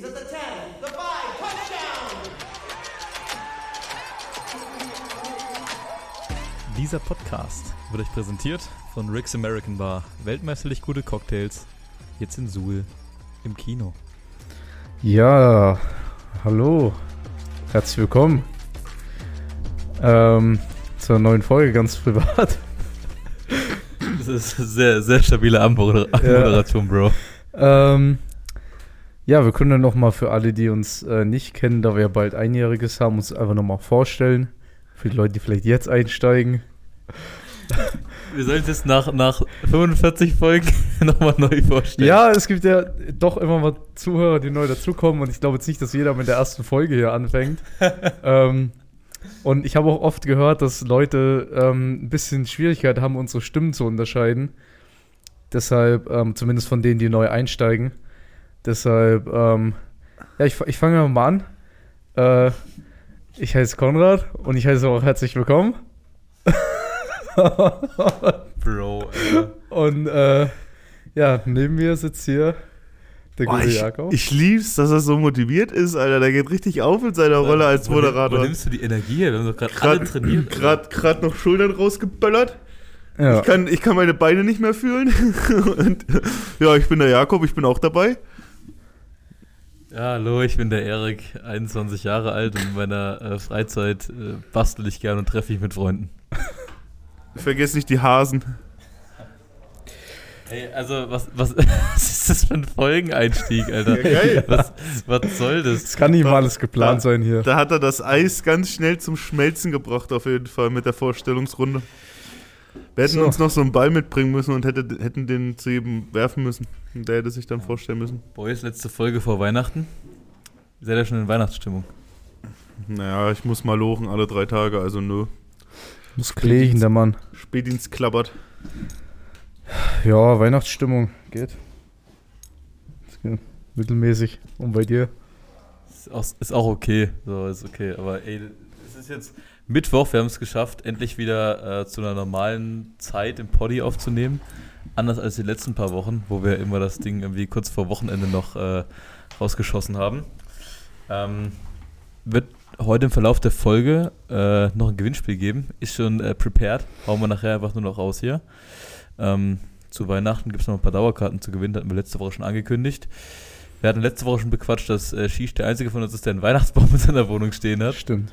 He's at the 10, the 5, touchdown! Dieser Podcast wird euch präsentiert von Rick's American Bar. Weltmeisterlich gute Cocktails. Jetzt in Suhl im Kino. Ja, hallo. Herzlich willkommen. Ähm, zur neuen Folge ganz privat. Das ist eine sehr, sehr stabile Anmoder Anmoderation, Bro. Ähm, ja, wir können dann nochmal für alle, die uns äh, nicht kennen, da wir ja bald Einjähriges haben, uns einfach nochmal vorstellen. Für die Leute, die vielleicht jetzt einsteigen. Wir sollen es nach, nach 45 Folgen nochmal neu vorstellen. Ja, es gibt ja doch immer mal Zuhörer, die neu dazukommen und ich glaube jetzt nicht, dass jeder mit der ersten Folge hier anfängt. ähm, und ich habe auch oft gehört, dass Leute ähm, ein bisschen Schwierigkeit haben, unsere Stimmen zu unterscheiden. Deshalb, ähm, zumindest von denen, die neu einsteigen. Deshalb, ähm, ja, ich, ich fange mal an. Äh, ich heiße Konrad und ich heiße auch herzlich willkommen. Bro, Alter. Und äh, ja, neben mir sitzt hier der gute ich, Jakob. ich lieb's, dass er so motiviert ist, Alter. Der geht richtig auf in seiner Rolle als Wo nimm- Wo Moderator. nimmst du die Energie her? Wir haben doch gerade alle Gerade trainiert. grad, grad noch Schultern rausgeböllert. ja. Ich, kann, ich kann meine Beine nicht mehr fühlen. Und, ja, ich bin der Jakob, ich bin auch dabei. Ja, hallo, ich bin der Erik, 21 Jahre alt und in meiner äh, Freizeit äh, bastel ich gern und treffe mich mit Freunden. Vergiss nicht die Hasen. Ey, also, was, was, was ist das für ein Folgeneinstieg, Alter? Ja, geil. Was, was soll das? Es kann nicht mal alles geplant Da- sein hier. Da hat er das Eis ganz schnell zum Schmelzen gebracht, auf jeden Fall, mit der Vorstellungsrunde. Wir hätten So. uns noch so einen Ball mitbringen müssen und hätte, hätten den zu jedem werfen müssen. Und der hätte sich dann vorstellen müssen. Boys, letzte Folge vor Weihnachten. Seid ihr schon in Weihnachtsstimmung? Naja, ich muss mal lochen alle drei Tage, also nö. Muss klegen, der Mann. Spätdienst klappert. Ja, Weihnachtsstimmung geht. Ist ge- Mittelmäßig. Und bei dir? Ist auch, ist auch okay. So, ist okay. Aber ey, es ist jetzt Mittwoch, wir haben es geschafft, endlich wieder äh, zu einer normalen Zeit im Poddy aufzunehmen. Anders als die letzten paar Wochen, wo wir immer das Ding irgendwie kurz vor Wochenende noch äh, rausgeschossen haben. Ähm, wird heute im Verlauf der Folge äh, noch ein Gewinnspiel geben. Ist schon äh, prepared. Hauen wir nachher einfach nur noch raus hier. Ähm, zu Weihnachten gibt es noch ein paar Dauerkarten zu gewinnen, hatten wir letzte Woche schon angekündigt. Wir hatten letzte Woche schon bequatscht, dass äh, Shish der einzige von uns ist, der einen Weihnachtsbaum in seiner Wohnung stehen hat. Stimmt.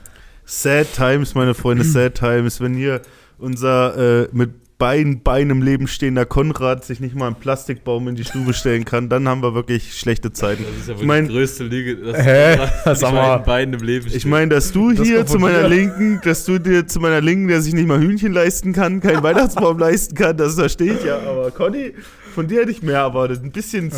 Sad Times, meine Freunde, Sad Times. Wenn hier unser äh, mit beiden Beinen im Leben stehender Konrad sich nicht mal einen Plastikbaum in die Stube stellen kann, dann haben wir wirklich schlechte Zeiten. Das ist ja wohl Ich mein- die größte Lüge, dass Hä? mal. beiden Beinen im Leben Ich stehen. meine, dass du Das hier zu meiner dir. Linken, dass du dir zu meiner Linken, der sich nicht mal Hühnchen leisten kann, keinen Weihnachtsbaum leisten kann, das verstehe ich ja. Aber Conny, von dir hätte ich mehr erwartet. Ein bisschen Ja.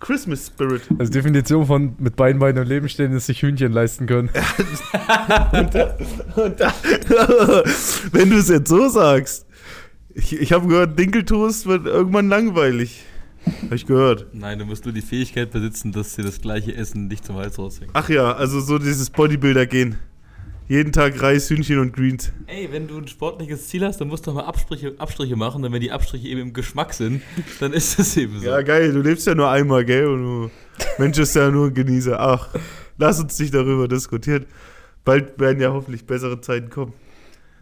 Christmas Spirit. Also Definition von mit beiden Beinen im Leben stehen ist sich Hühnchen leisten können. Und da, wenn du es jetzt so sagst, ich, ich habe gehört, Dinkeltoast wird irgendwann langweilig. Habe ich gehört. Nein, du musst nur die Fähigkeit besitzen, dass dir das gleiche Essen nicht zum Hals raushängt. Ach ja, also so dieses Bodybuilder gehen. Jeden Tag Reis, Hühnchen und Greens. Ey, wenn du ein sportliches Ziel hast, dann musst du doch mal Abstriche, Abstriche machen. Und wenn die Abstriche eben im Geschmack sind, dann ist das eben so. Ja, geil, du lebst ja nur einmal, gell? Und du, Mensch ist ja nur ein Genießer. Ach, lass uns nicht darüber diskutieren. Bald werden ja hoffentlich bessere Zeiten kommen.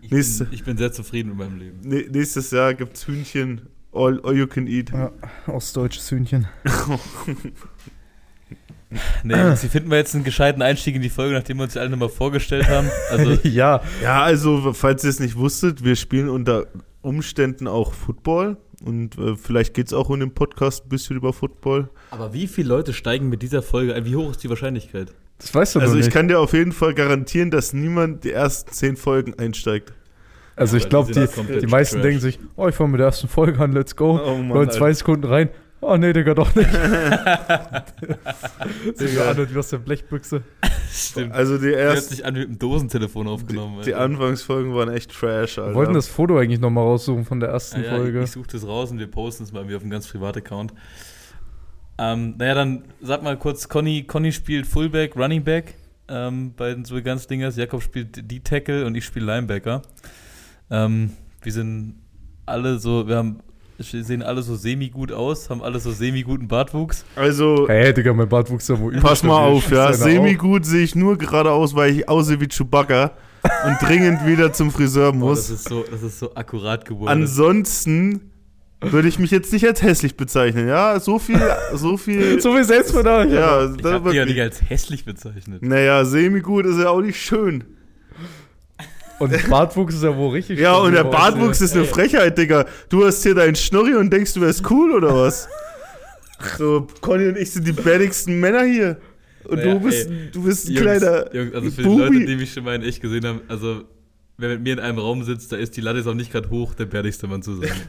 ich, nächste- bin, ich bin sehr zufrieden mit meinem Leben. Nächstes Jahr gibt's Hühnchen, all, all you can eat. Ja, ostdeutsches Hühnchen. Nee, Sie finden wir jetzt einen gescheiten Einstieg in die Folge, nachdem wir uns alle nochmal vorgestellt haben. Also, ja, Ja, also, falls ihr es nicht wusstet, wir spielen unter Umständen auch Football. Und äh, vielleicht geht's auch in dem Podcast ein bisschen über Football. aber wie viele Leute steigen mit dieser Folge ein? Wie hoch ist die Wahrscheinlichkeit? das weißt du Also ich nicht. kann dir auf jeden Fall garantieren, dass niemand die ersten zehn Folgen einsteigt. also ich Aber glaube, die die, meisten trash. denken sich, oh, ich fange mit der ersten Folge an, let's go. Oh Mann, Nur in zwei Alter. Sekunden rein. Oh nee, Digga, doch nicht. Digga, an wie aus der Blechbüchse. Stimmt. Also die Die hat sich an mit dem Dosentelefon aufgenommen. die, die. Anfangsfolgen waren echt trash, Alter. Wir wollten das Foto eigentlich nochmal raussuchen von der ersten Ja, ja, Folge. Ich, ich suche das raus und wir posten es mal irgendwie auf einem ganz privaten Account. Ähm, naja, dann sag mal kurz, Conny, Conny spielt Fullback, Running Back ähm, bei den so ganz Dingers. Jakob spielt D-Tackle und ich spiele Linebacker. Ähm, wir sind alle so, wir haben sehen alle so semi-gut aus, haben alle so semi-guten Bartwuchs. Also, Hey, Digga, mein Bartwuchs ist ja wohl pass mal auf, ja. Semi Semi-gut sehe ich nur gerade aus, weil ich aussehe wie Chewbacca und dringend wieder zum Friseur Boah, das, muss. ist so, das ist so akkurat geworden. Ansonsten würde ich mich jetzt nicht als hässlich bezeichnen, ja. So viel, so viel. So viel Selbstverdacht. ja, ich hab die ja nicht als hässlich bezeichnet. Naja, semi-gut ist ja auch nicht schön. Und Bartwuchs ist ja wohl richtig Ja, und der. Bartwuchs ist eine Frechheit, Digga. Du hast hier deinen Schnorri und denkst, du wärst cool oder was? So, Conny und ich sind die bärtigsten Männer hier. Und Naja, du bist, ey, du bist ein Jungs, kleiner. Jungs, also für Bubi. die Leute, die mich schon mal in echt gesehen haben, also wer mit mir in einem Raum sitzt, da ist die Latte jetzt auch nicht gerade hoch, der bärtigste Mann zu sein.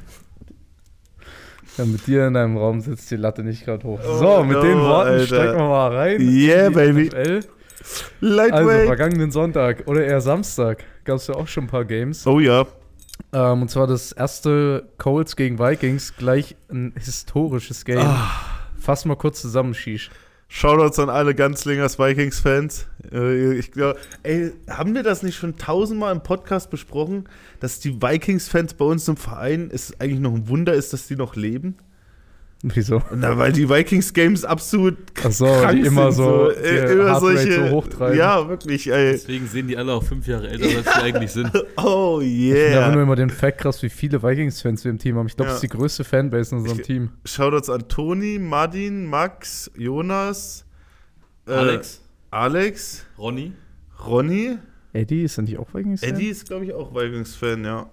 Ja, mit dir in einem Raum sitzt die Latte nicht gerade hoch. Oh, so, mit no, den Worten Alter. steigen wir mal rein. Yeah, in die baby. NFL. Lightweight. Also, vergangenen Sonntag oder eher Samstag gab es ja auch schon ein paar Games. oh ja. Ähm, und zwar das erste Colts gegen Vikings, gleich ein historisches Game. Ah. Fass mal kurz zusammen, Shish. Shoutouts an alle Ganzlingers Vikings-Fans. Äh, ich glaube, ey, haben wir das nicht schon tausendmal im Podcast besprochen, dass die Vikings-Fans bei uns im Verein es eigentlich noch ein Wunder ist, dass die noch leben? Wieso? Na, weil die Vikings-Games absolut Ach so, krank die immer sind, so äh, die immer solche, so hochtreiben. Ja, wirklich, ey. Deswegen sehen die alle auch fünf Jahre älter, als sie eigentlich sind. Oh Ich yeah. nur immer den Fact krass, wie viele Vikings-Fans wir im Team haben. Ich glaube, Ja. das ist die größte Fanbase in unserem Ich- Team. Shoutouts an Toni, Martin, Max, Jonas, äh, Alex, Alex, Ronny, Ronny. Eddie, ist er nicht auch Vikings-Fan? Eddie ist, glaube ich, auch Vikings-Fan, ja.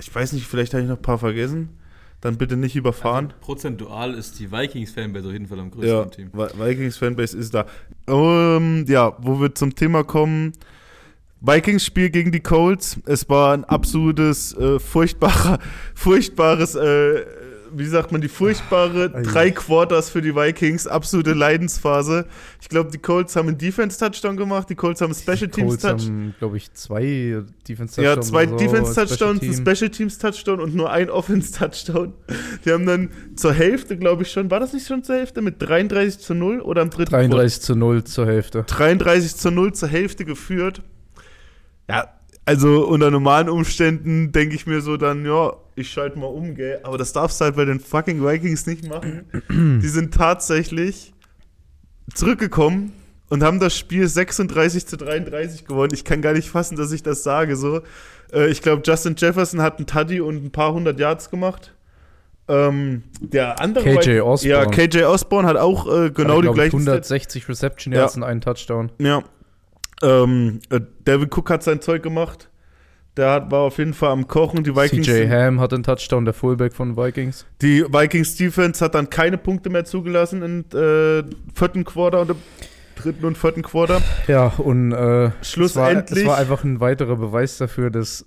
Ich weiß nicht, vielleicht habe ich noch ein paar vergessen. Dann bitte nicht überfahren. Also, prozentual ist die Vikings-Fanbase auf jeden Fall am größten ja, Team. Vi- Vikings-Fanbase ist da. Ähm, ja, wo wir zum Thema kommen. Vikings-Spiel gegen die Colts. Es war ein absolutes, äh, furchtbarer, furchtbares, äh, wie sagt man, die furchtbare Ei. drei Quarters für die Vikings. Absolute Leidensphase. Ich glaube, die Colts haben einen Defense-Touchdown gemacht, die Colts haben einen Special-Teams-Touchdown. haben, glaube ich, zwei Defense-Touchdowns. Ja, zwei so, Defense-Touchdowns, ein Special Team. Special Teams-Touchdown und nur ein Offense-Touchdown. Die haben dann zur Hälfte, glaube ich schon, war das nicht schon zur Hälfte, mit 33 zu 0 oder am dritten 33 zu 0 zur Hälfte. 33 zu 0 zur Hälfte geführt. Ja, also unter normalen Umständen denke ich mir so dann, ja, ich schalte mal um, gell. Aber das darfst du halt bei den fucking Vikings nicht machen. Die sind tatsächlich zurückgekommen und haben das Spiel 36 zu 33 gewonnen. Ich kann gar nicht fassen, dass ich das sage. So, äh, ich glaube, Justin Jefferson hat einen Tuddy und ein paar hundert Yards gemacht. Ähm, der andere KJ Osborne. Ja, KJ Osborne hat auch äh, genau Hatte, die gleichen 160 Reception Ja. Yards und einen Touchdown. ja. Ähm, äh, Devin Cook hat sein Zeug gemacht. Der hat, war auf jeden Fall am Kochen. Die Vikings, CJ Ham hat einen Touchdown, der Fullback von Vikings. die Vikings Defense hat dann keine Punkte mehr zugelassen im äh, vierten Quarter und im dritten und vierten Quarter. Ja, und äh, Schlussendlich, Es war, es war einfach ein weiterer Beweis dafür, dass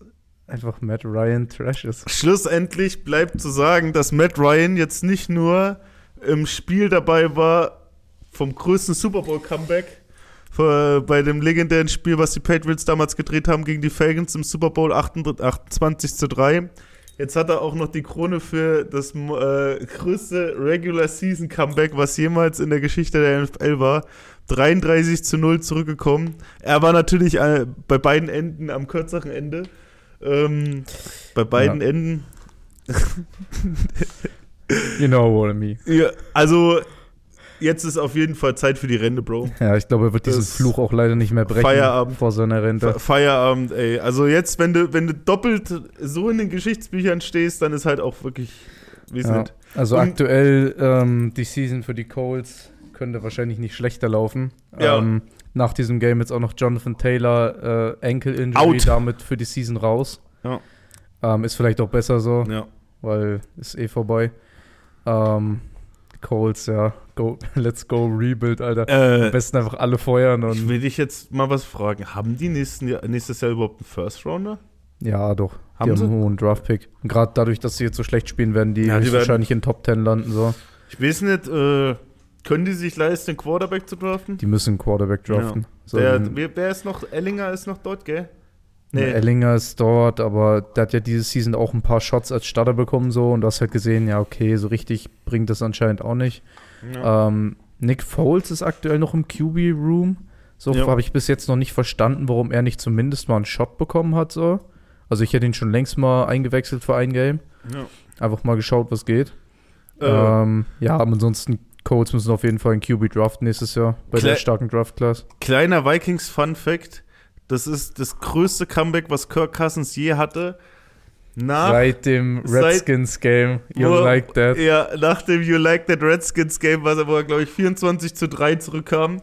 einfach Matt Ryan Trash ist. schlussendlich bleibt zu sagen, dass Matt Ryan jetzt nicht nur im Spiel dabei war vom größten Super Bowl Comeback bei dem legendären Spiel, was die Patriots damals gedreht haben gegen die Falcons im Super Bowl 28 28 zu 3. Jetzt hat er auch noch die Krone für das äh, größte Regular Season Comeback, was jemals in der Geschichte der NFL war. 33 zu 0 zurückgekommen. Er war natürlich äh, bei beiden Enden am kürzeren Ende. Ähm, bei beiden Ja. Enden. You know what I mean. Ja, also, jetzt ist auf jeden Fall Zeit für die Rente, Bro. Ja, ich glaube, er wird diesen Das- Fluch auch leider nicht mehr brechen Feierabend. vor seiner Rente. Fe- Feierabend, ey. Also jetzt, wenn du, wenn du doppelt so in den Geschichtsbüchern stehst, dann ist halt auch wirklich, wie Ja. Also Und- aktuell ähm, die Season für die Colts könnte wahrscheinlich nicht schlechter laufen. Ja. Ähm, nach diesem Game jetzt auch noch Jonathan Taylor äh, Ankle Injury Out. damit für die Season raus. Ja. Ähm, ist vielleicht auch besser so, Ja. weil ist eh vorbei. Ähm, Colts, ja, go, let's go Rebuild, Alter. Am Äh, besten einfach alle feuern ich und will dich jetzt mal was fragen. Haben die nächsten nächstes Jahr überhaupt einen First Rounder? ja, doch. Haben die sie? haben einen hohen Draft-Pick. Gerade dadurch, dass sie jetzt so schlecht spielen, werden die, Ja, die wahrscheinlich in Top 10 landen. So. Ich weiß nicht, äh, können die sich leisten, einen Quarterback zu draften? Die müssen einen Quarterback draften. So, wer, den- wer, wer ist noch? Ellinger ist noch dort, gell? Nee. Ellinger ist dort, aber der hat ja diese Season auch ein paar Shots als Starter bekommen so und du hast halt gesehen, ja okay, so richtig bringt das anscheinend auch nicht. Ja. Ähm, Nick Foles ist aktuell noch im QB-Room. So Ja. habe ich bis jetzt noch nicht verstanden, warum er nicht zumindest mal einen Shot bekommen hat. So. Also ich hätte ihn schon längst mal eingewechselt für ein Game. Ja. Einfach mal geschaut, was geht. Äh, Ähm, ja, aber ansonsten, Colts müssen auf jeden Fall einen QB draften nächstes Jahr bei Kle- der starken Draft-Class. kleiner Vikings-Fun-Fact: Das ist das größte Comeback, was Kirk Cousins je hatte. Nach, Seit dem Redskins-Game. You wo- like that. Ja, nach dem You Like That Redskins-Game, was er, wo er, glaube ich, 24 zu 3 zurückkam.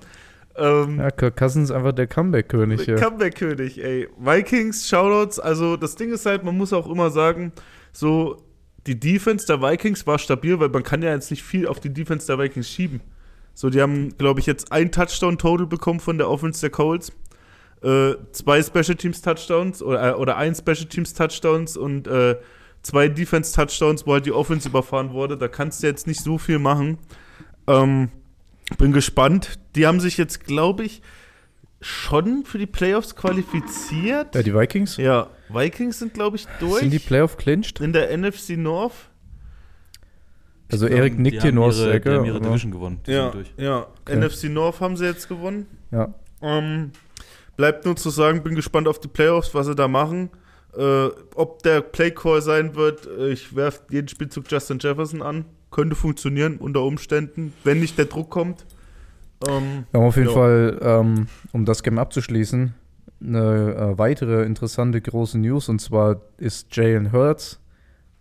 Ähm, Ja, Kirk Cousins ist einfach der Comeback-König hier. Comeback-König, ey. Vikings, Shoutouts, also das Ding ist halt, man muss auch immer sagen, so, die Defense der Vikings war stabil, weil man kann ja jetzt nicht viel auf die Defense der Vikings schieben. So, die haben, glaube ich, jetzt ein Touchdown-Total bekommen von der Offense der Colts. Äh, zwei Special Teams Touchdowns oder, äh, oder ein Special Teams Touchdowns und äh, zwei Defense Touchdowns, wo halt die Offense überfahren wurde. Da kannst du jetzt nicht so viel machen. Ähm, bin gespannt. Die haben sich jetzt, glaube ich, schon für die Playoffs qualifiziert. Ja, die Vikings? Ja, Vikings sind, glaube ich, durch. Sind die Playoff-clinched? in der NFC North. Also Erik nickt die hier aus ihre, der Die Ecke. haben ihre Division gewonnen. Die Ja, sind durch. ja. NFC North haben sie jetzt gewonnen. Ja. Ähm, bleibt nur zu sagen, bin gespannt auf die Playoffs, was sie da machen. Äh, ob der Playcall sein wird, äh, ich werfe jeden Spielzug Justin Jefferson an. Könnte funktionieren unter Umständen, wenn nicht der Druck kommt. Ähm, Wir haben auf jeden Ja. Fall, ähm, um das Game abzuschließen, eine äh, weitere interessante große News und zwar ist Jalen Hurts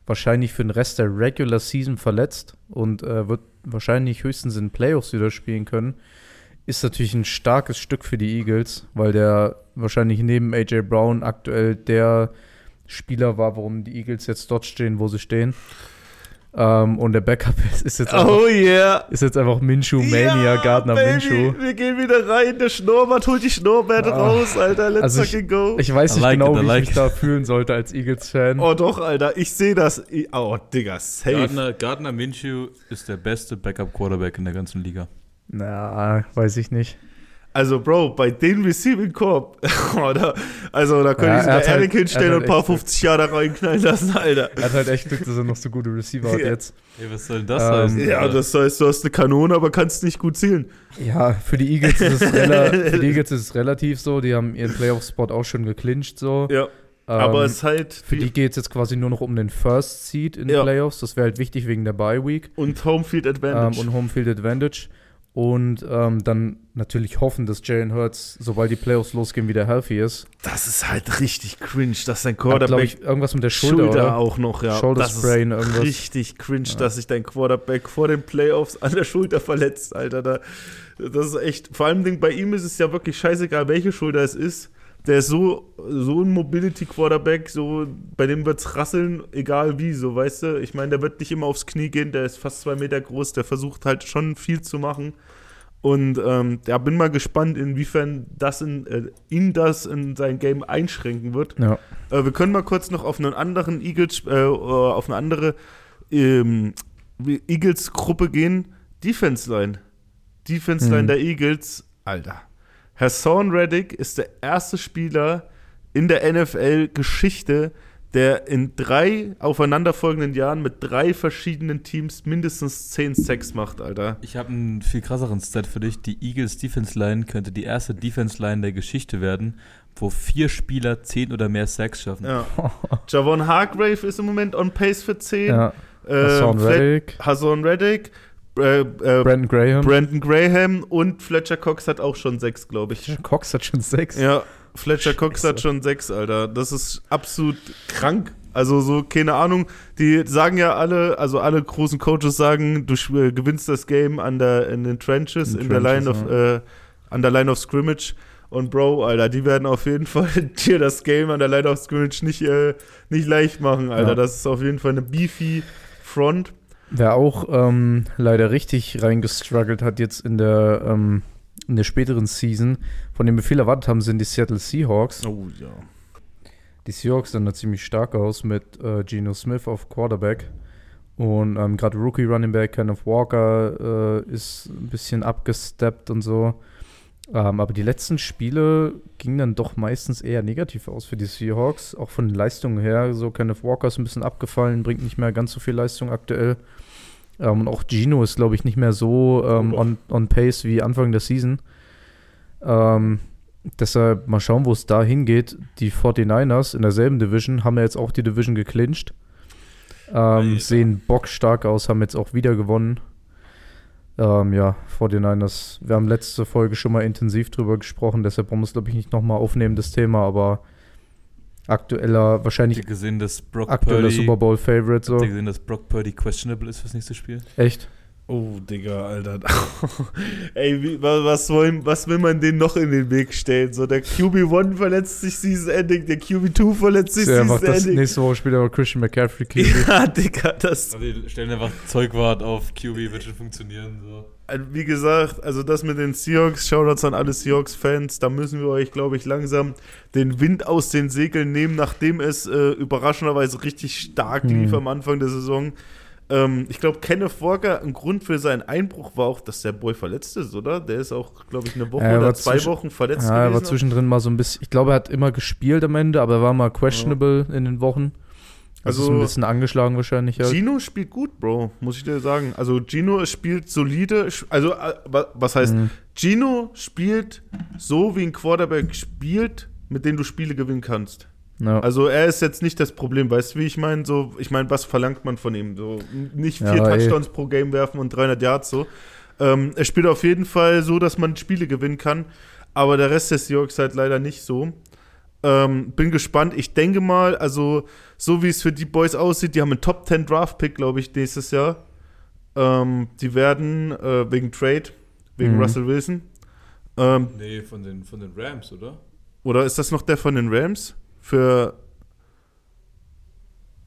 wahrscheinlich für den Rest der Regular Season verletzt und äh, wird wahrscheinlich höchstens in Playoffs wieder spielen können. Ist natürlich ein starkes Stück für die Eagles, weil der wahrscheinlich neben AJ Brown aktuell der Spieler war, warum die Eagles jetzt dort stehen, wo sie stehen. Ähm, und der Backup ist, ist jetzt einfach, oh yeah! ist jetzt einfach Minshew Mania, Gardner Baby, Minshew. Wir gehen wieder rein. Der Schnurrbart holt die Schnurrbärte Ah. raus, Alter. Let's Also ich- fucking go. Ich weiß nicht like genau, it, wie like ich mich it. da fühlen sollte als Eagles-Fan. oh doch, Alter. Ich sehe das. Oh, Digga, safe. Gardner, Gardner Minshew ist der beste Backup-Quarterback in der ganzen Liga. Na, weiß ich nicht. Also, Bro, bei den Receiving Corp, also da könnte Ja, ich sogar halt- Eric hinstellen und ein paar echt Glück. 50 Jahre reinknallen lassen, Alter. Er hat halt echt Glück, dass er noch so gute Receiver hat Ja. jetzt. Ey, was soll denn das Ähm, heißen? Ja, Alter? das heißt, du hast eine Kanone, aber kannst nicht gut zielen. Ja, für die Eagles ist es, rela für die Eagles ist es relativ so. Die haben ihren Playoff-Spot auch schon geclincht so. Ja, aber Ähm, es ist halt für die geht es jetzt quasi nur noch um den First Seed in den Ja. Playoffs. Das wäre halt wichtig wegen der Bye Week und Homefield ähm, Advantage. und Homefield Advantage. Und ähm, dann natürlich hoffen, dass Jalen Hurts, sobald die Playoffs losgehen, wieder healthy ist. das ist halt richtig cringe, dass dein Hat, Quarterback ich, irgendwas mit der Schulter, Schulter, auch noch, ja. Shoulder das Sprain, ist irgendwas. richtig cringe, Ja. dass sich dein Quarterback vor den Playoffs an der Schulter verletzt, Alter. Da, das ist echt, vor allem bei ihm ist es ja wirklich scheißegal, welche Schulter es ist. Der ist so, so ein Mobility-Quarterback, so, bei dem wird's rasseln, egal wie, so, weißt du? Ich meine, der wird nicht immer aufs Knie gehen, der ist fast zwei Meter groß, der versucht halt schon viel zu machen. Und ähm, ja, bin mal gespannt, inwiefern das in, äh, ihn das in sein Game einschränken wird. Ja. Äh, wir können mal kurz noch auf einen anderen Eagles, äh, auf eine andere ähm, Eagles-Gruppe gehen. Defense Line. Defense Line Mhm. der Eagles. Alter. Hassan Reddick ist der erste Spieler in der NFL-Geschichte, der in drei aufeinanderfolgenden Jahren mit drei verschiedenen Teams mindestens 10 Sacks macht, Alter. Ich habe einen viel krasseren Stat für dich. Die Eagles Defense Line könnte die erste Defense Line der Geschichte werden, wo vier Spieler zehn oder mehr Sacks schaffen. Ja. Javon Hargrave ist im Moment on pace für 10. ja. Äh, Hassan Reddick, Hassan Reddick. Äh, äh, Brandon Graham. Brandon Graham und Fletcher Cox hat auch schon sechs, glaube ich. Cox hat schon sechs. Ja, Fletcher Cox Scheiße. hat schon sechs, Alter. Das ist absolut krank. Also so, keine Ahnung, die sagen ja alle, also alle großen Coaches sagen, du äh, gewinnst das Game an der, in den Trenches, In in, den der Line Trenches, of, äh, an der Line of Scrimmage. Und Bro, Alter, die werden auf jeden Fall dir das Game an der Line of Scrimmage nicht, äh, nicht leicht machen, Alter. Ja. Das ist auf jeden Fall eine beefy Front. Wer auch ähm, leider richtig reingestruggelt hat jetzt in der, ähm, in der späteren Season, von dem wir viel erwartet haben, sind die Seattle Seahawks. Oh ja. Die Seahawks sahen da ziemlich stark aus mit äh, Geno Smith auf Quarterback. Und ähm, gerade Rookie Running Back, Kenneth Walker, äh, ist ein bisschen abgesteppt und so. Ähm, aber die letzten Spiele gingen dann doch meistens eher negativ aus für die Seahawks. Auch von den Leistungen her. So Kenneth Walker ist ein bisschen abgefallen, bringt nicht mehr ganz so viel Leistung aktuell. Ähm, und auch Gino ist, glaube ich, nicht mehr so ähm, on, on pace wie Anfang der Season. Ähm, deshalb mal schauen, wo es da hingeht. Die 49ers in derselben Division haben ja jetzt auch die Division geclincht. Ähm, sehen bockstark aus, haben jetzt auch wieder gewonnen. Ähm, ja, 49ers. Wir haben letzte Folge schon mal intensiv drüber gesprochen, deshalb brauchen wir es, glaube ich, nicht nochmal aufnehmen, das Thema, aber aktueller, wahrscheinlich Habt ihr gesehen, dass Brock aktueller Purdy, Super Bowl Favorite so. Habt ihr gesehen, dass Brock Purdy questionable ist fürs nächste Spiel? Echt? Oh, Digga, Alter. Ey, wie, wa- was, wollen, was will man denen noch in den Weg stellen? So, der QB1 verletzt sich Season Ending, der QB2 verletzt sich Ja, Season das Ending. nächste Woche spielt aber Christian McCaffrey. QB. Ja, Digga, das. Also die stellen einfach Zeugwart auf QB, wird schon funktionieren. So. Also, Wie gesagt, also das mit den Seahawks, Shoutouts an alle Seahawks-Fans, da müssen wir euch, glaube ich, langsam den Wind aus den Segeln nehmen, nachdem es äh, überraschenderweise richtig stark Hm. lief am Anfang der Saison. Ähm, ich glaube, Kenneth Walker, ein Grund für seinen Einbruch war auch, dass der Boy verletzt ist, oder? Der ist auch, glaube ich, eine Woche Ja, er oder zwei Wochen verletzt Ja, er war zwischendrin mal so ein bisschen. Ich glaube, er hat immer gespielt am Ende, aber er war mal questionable in den Wochen. Also, Also- ist ein bisschen angeschlagen wahrscheinlich. Halt. Gino spielt gut, Bro, muss ich dir sagen. Also Gino spielt solide, also äh, wa- was heißt, Mhm. Gino spielt so, wie ein Quarterback spielt, mit dem du Spiele gewinnen kannst. Ja. Also er ist jetzt nicht das Problem, weißt du, wie ich meine? So, ich meine, was verlangt man von ihm? So n- nicht vier Ja, ey. Touchdowns pro Game werfen und 300 Yards so. Ähm, er spielt auf jeden Fall so, dass man Spiele gewinnen kann, aber der Rest des Seahawks halt leider nicht so. Ähm, bin gespannt. Ich denke mal, also so wie es für die Boys aussieht, die haben einen Top 10 Draft Pick, glaube ich, nächstes Jahr. Ähm, die werden äh, wegen Trade, wegen Mhm. Russell Wilson. Ähm, Nee, von den, von den Rams, oder? oder ist das noch der von den Rams? Für.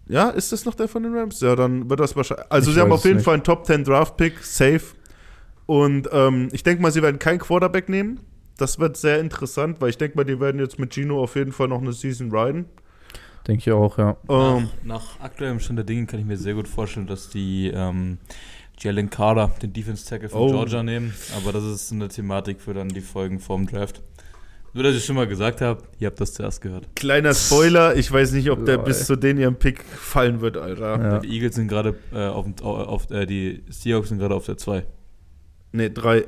Ja, ist das noch der von den Rams? Ja, dann wird das wahrscheinlich. Also, Ich sie haben auf jeden nicht. Fall einen Top 10 Draft Pick, safe. Und ähm, ich denke mal, sie werden keinen Quarterback nehmen. Das wird sehr interessant, weil ich denke mal, die werden jetzt mit Gino auf jeden Fall noch eine Season riden. Denke ich auch, ja. Ähm, Nach, nach aktuellem Stand der Dinge kann ich mir sehr gut vorstellen, dass die ähm, Jalen Carter, den Defense Tackle von Oh. Georgia, nehmen. Aber das ist eine Thematik für dann die Folgen vorm Draft. Nur, dass ich schon mal gesagt habe, ihr habt das zuerst gehört. kleiner Spoiler, ich weiß nicht, ob der Lol. bis zu den ihrem Pick fallen wird, Alter. Ja. Die Eagles sind gerade äh, auf, dem- auf äh, die Seahawks sind gerade auf der 2. Ne, drei,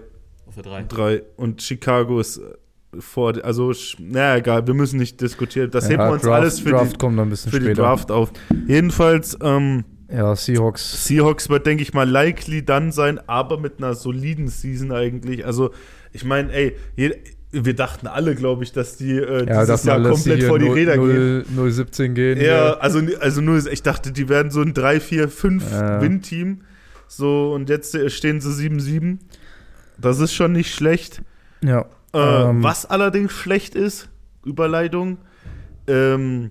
Auf der 3. drei. Und Chicago ist äh, vor, also, naja, egal, wir müssen nicht diskutieren. Das heben ja, wir uns Draft, alles für Draft die, kommt noch ein bisschen für die. Draft auf. Jedenfalls, ähm, Ja, Seahawks. Seahawks wird, denke ich mal, likely dann sein, aber mit einer soliden Season eigentlich. Also, ich meine, ey, je, wir dachten alle, glaube ich, dass die äh, Ja, dieses Jahr komplett vor die 0, Räder gehen. 0, 017 gehen. Ja, also, also nur, ich dachte, die werden so ein 3, 4, 5 Ja. Win-Team. So, und jetzt äh, stehen sie 7-7. Das ist schon nicht schlecht. Ja. Äh, Ähm. was allerdings schlecht ist, Überleitung, ähm,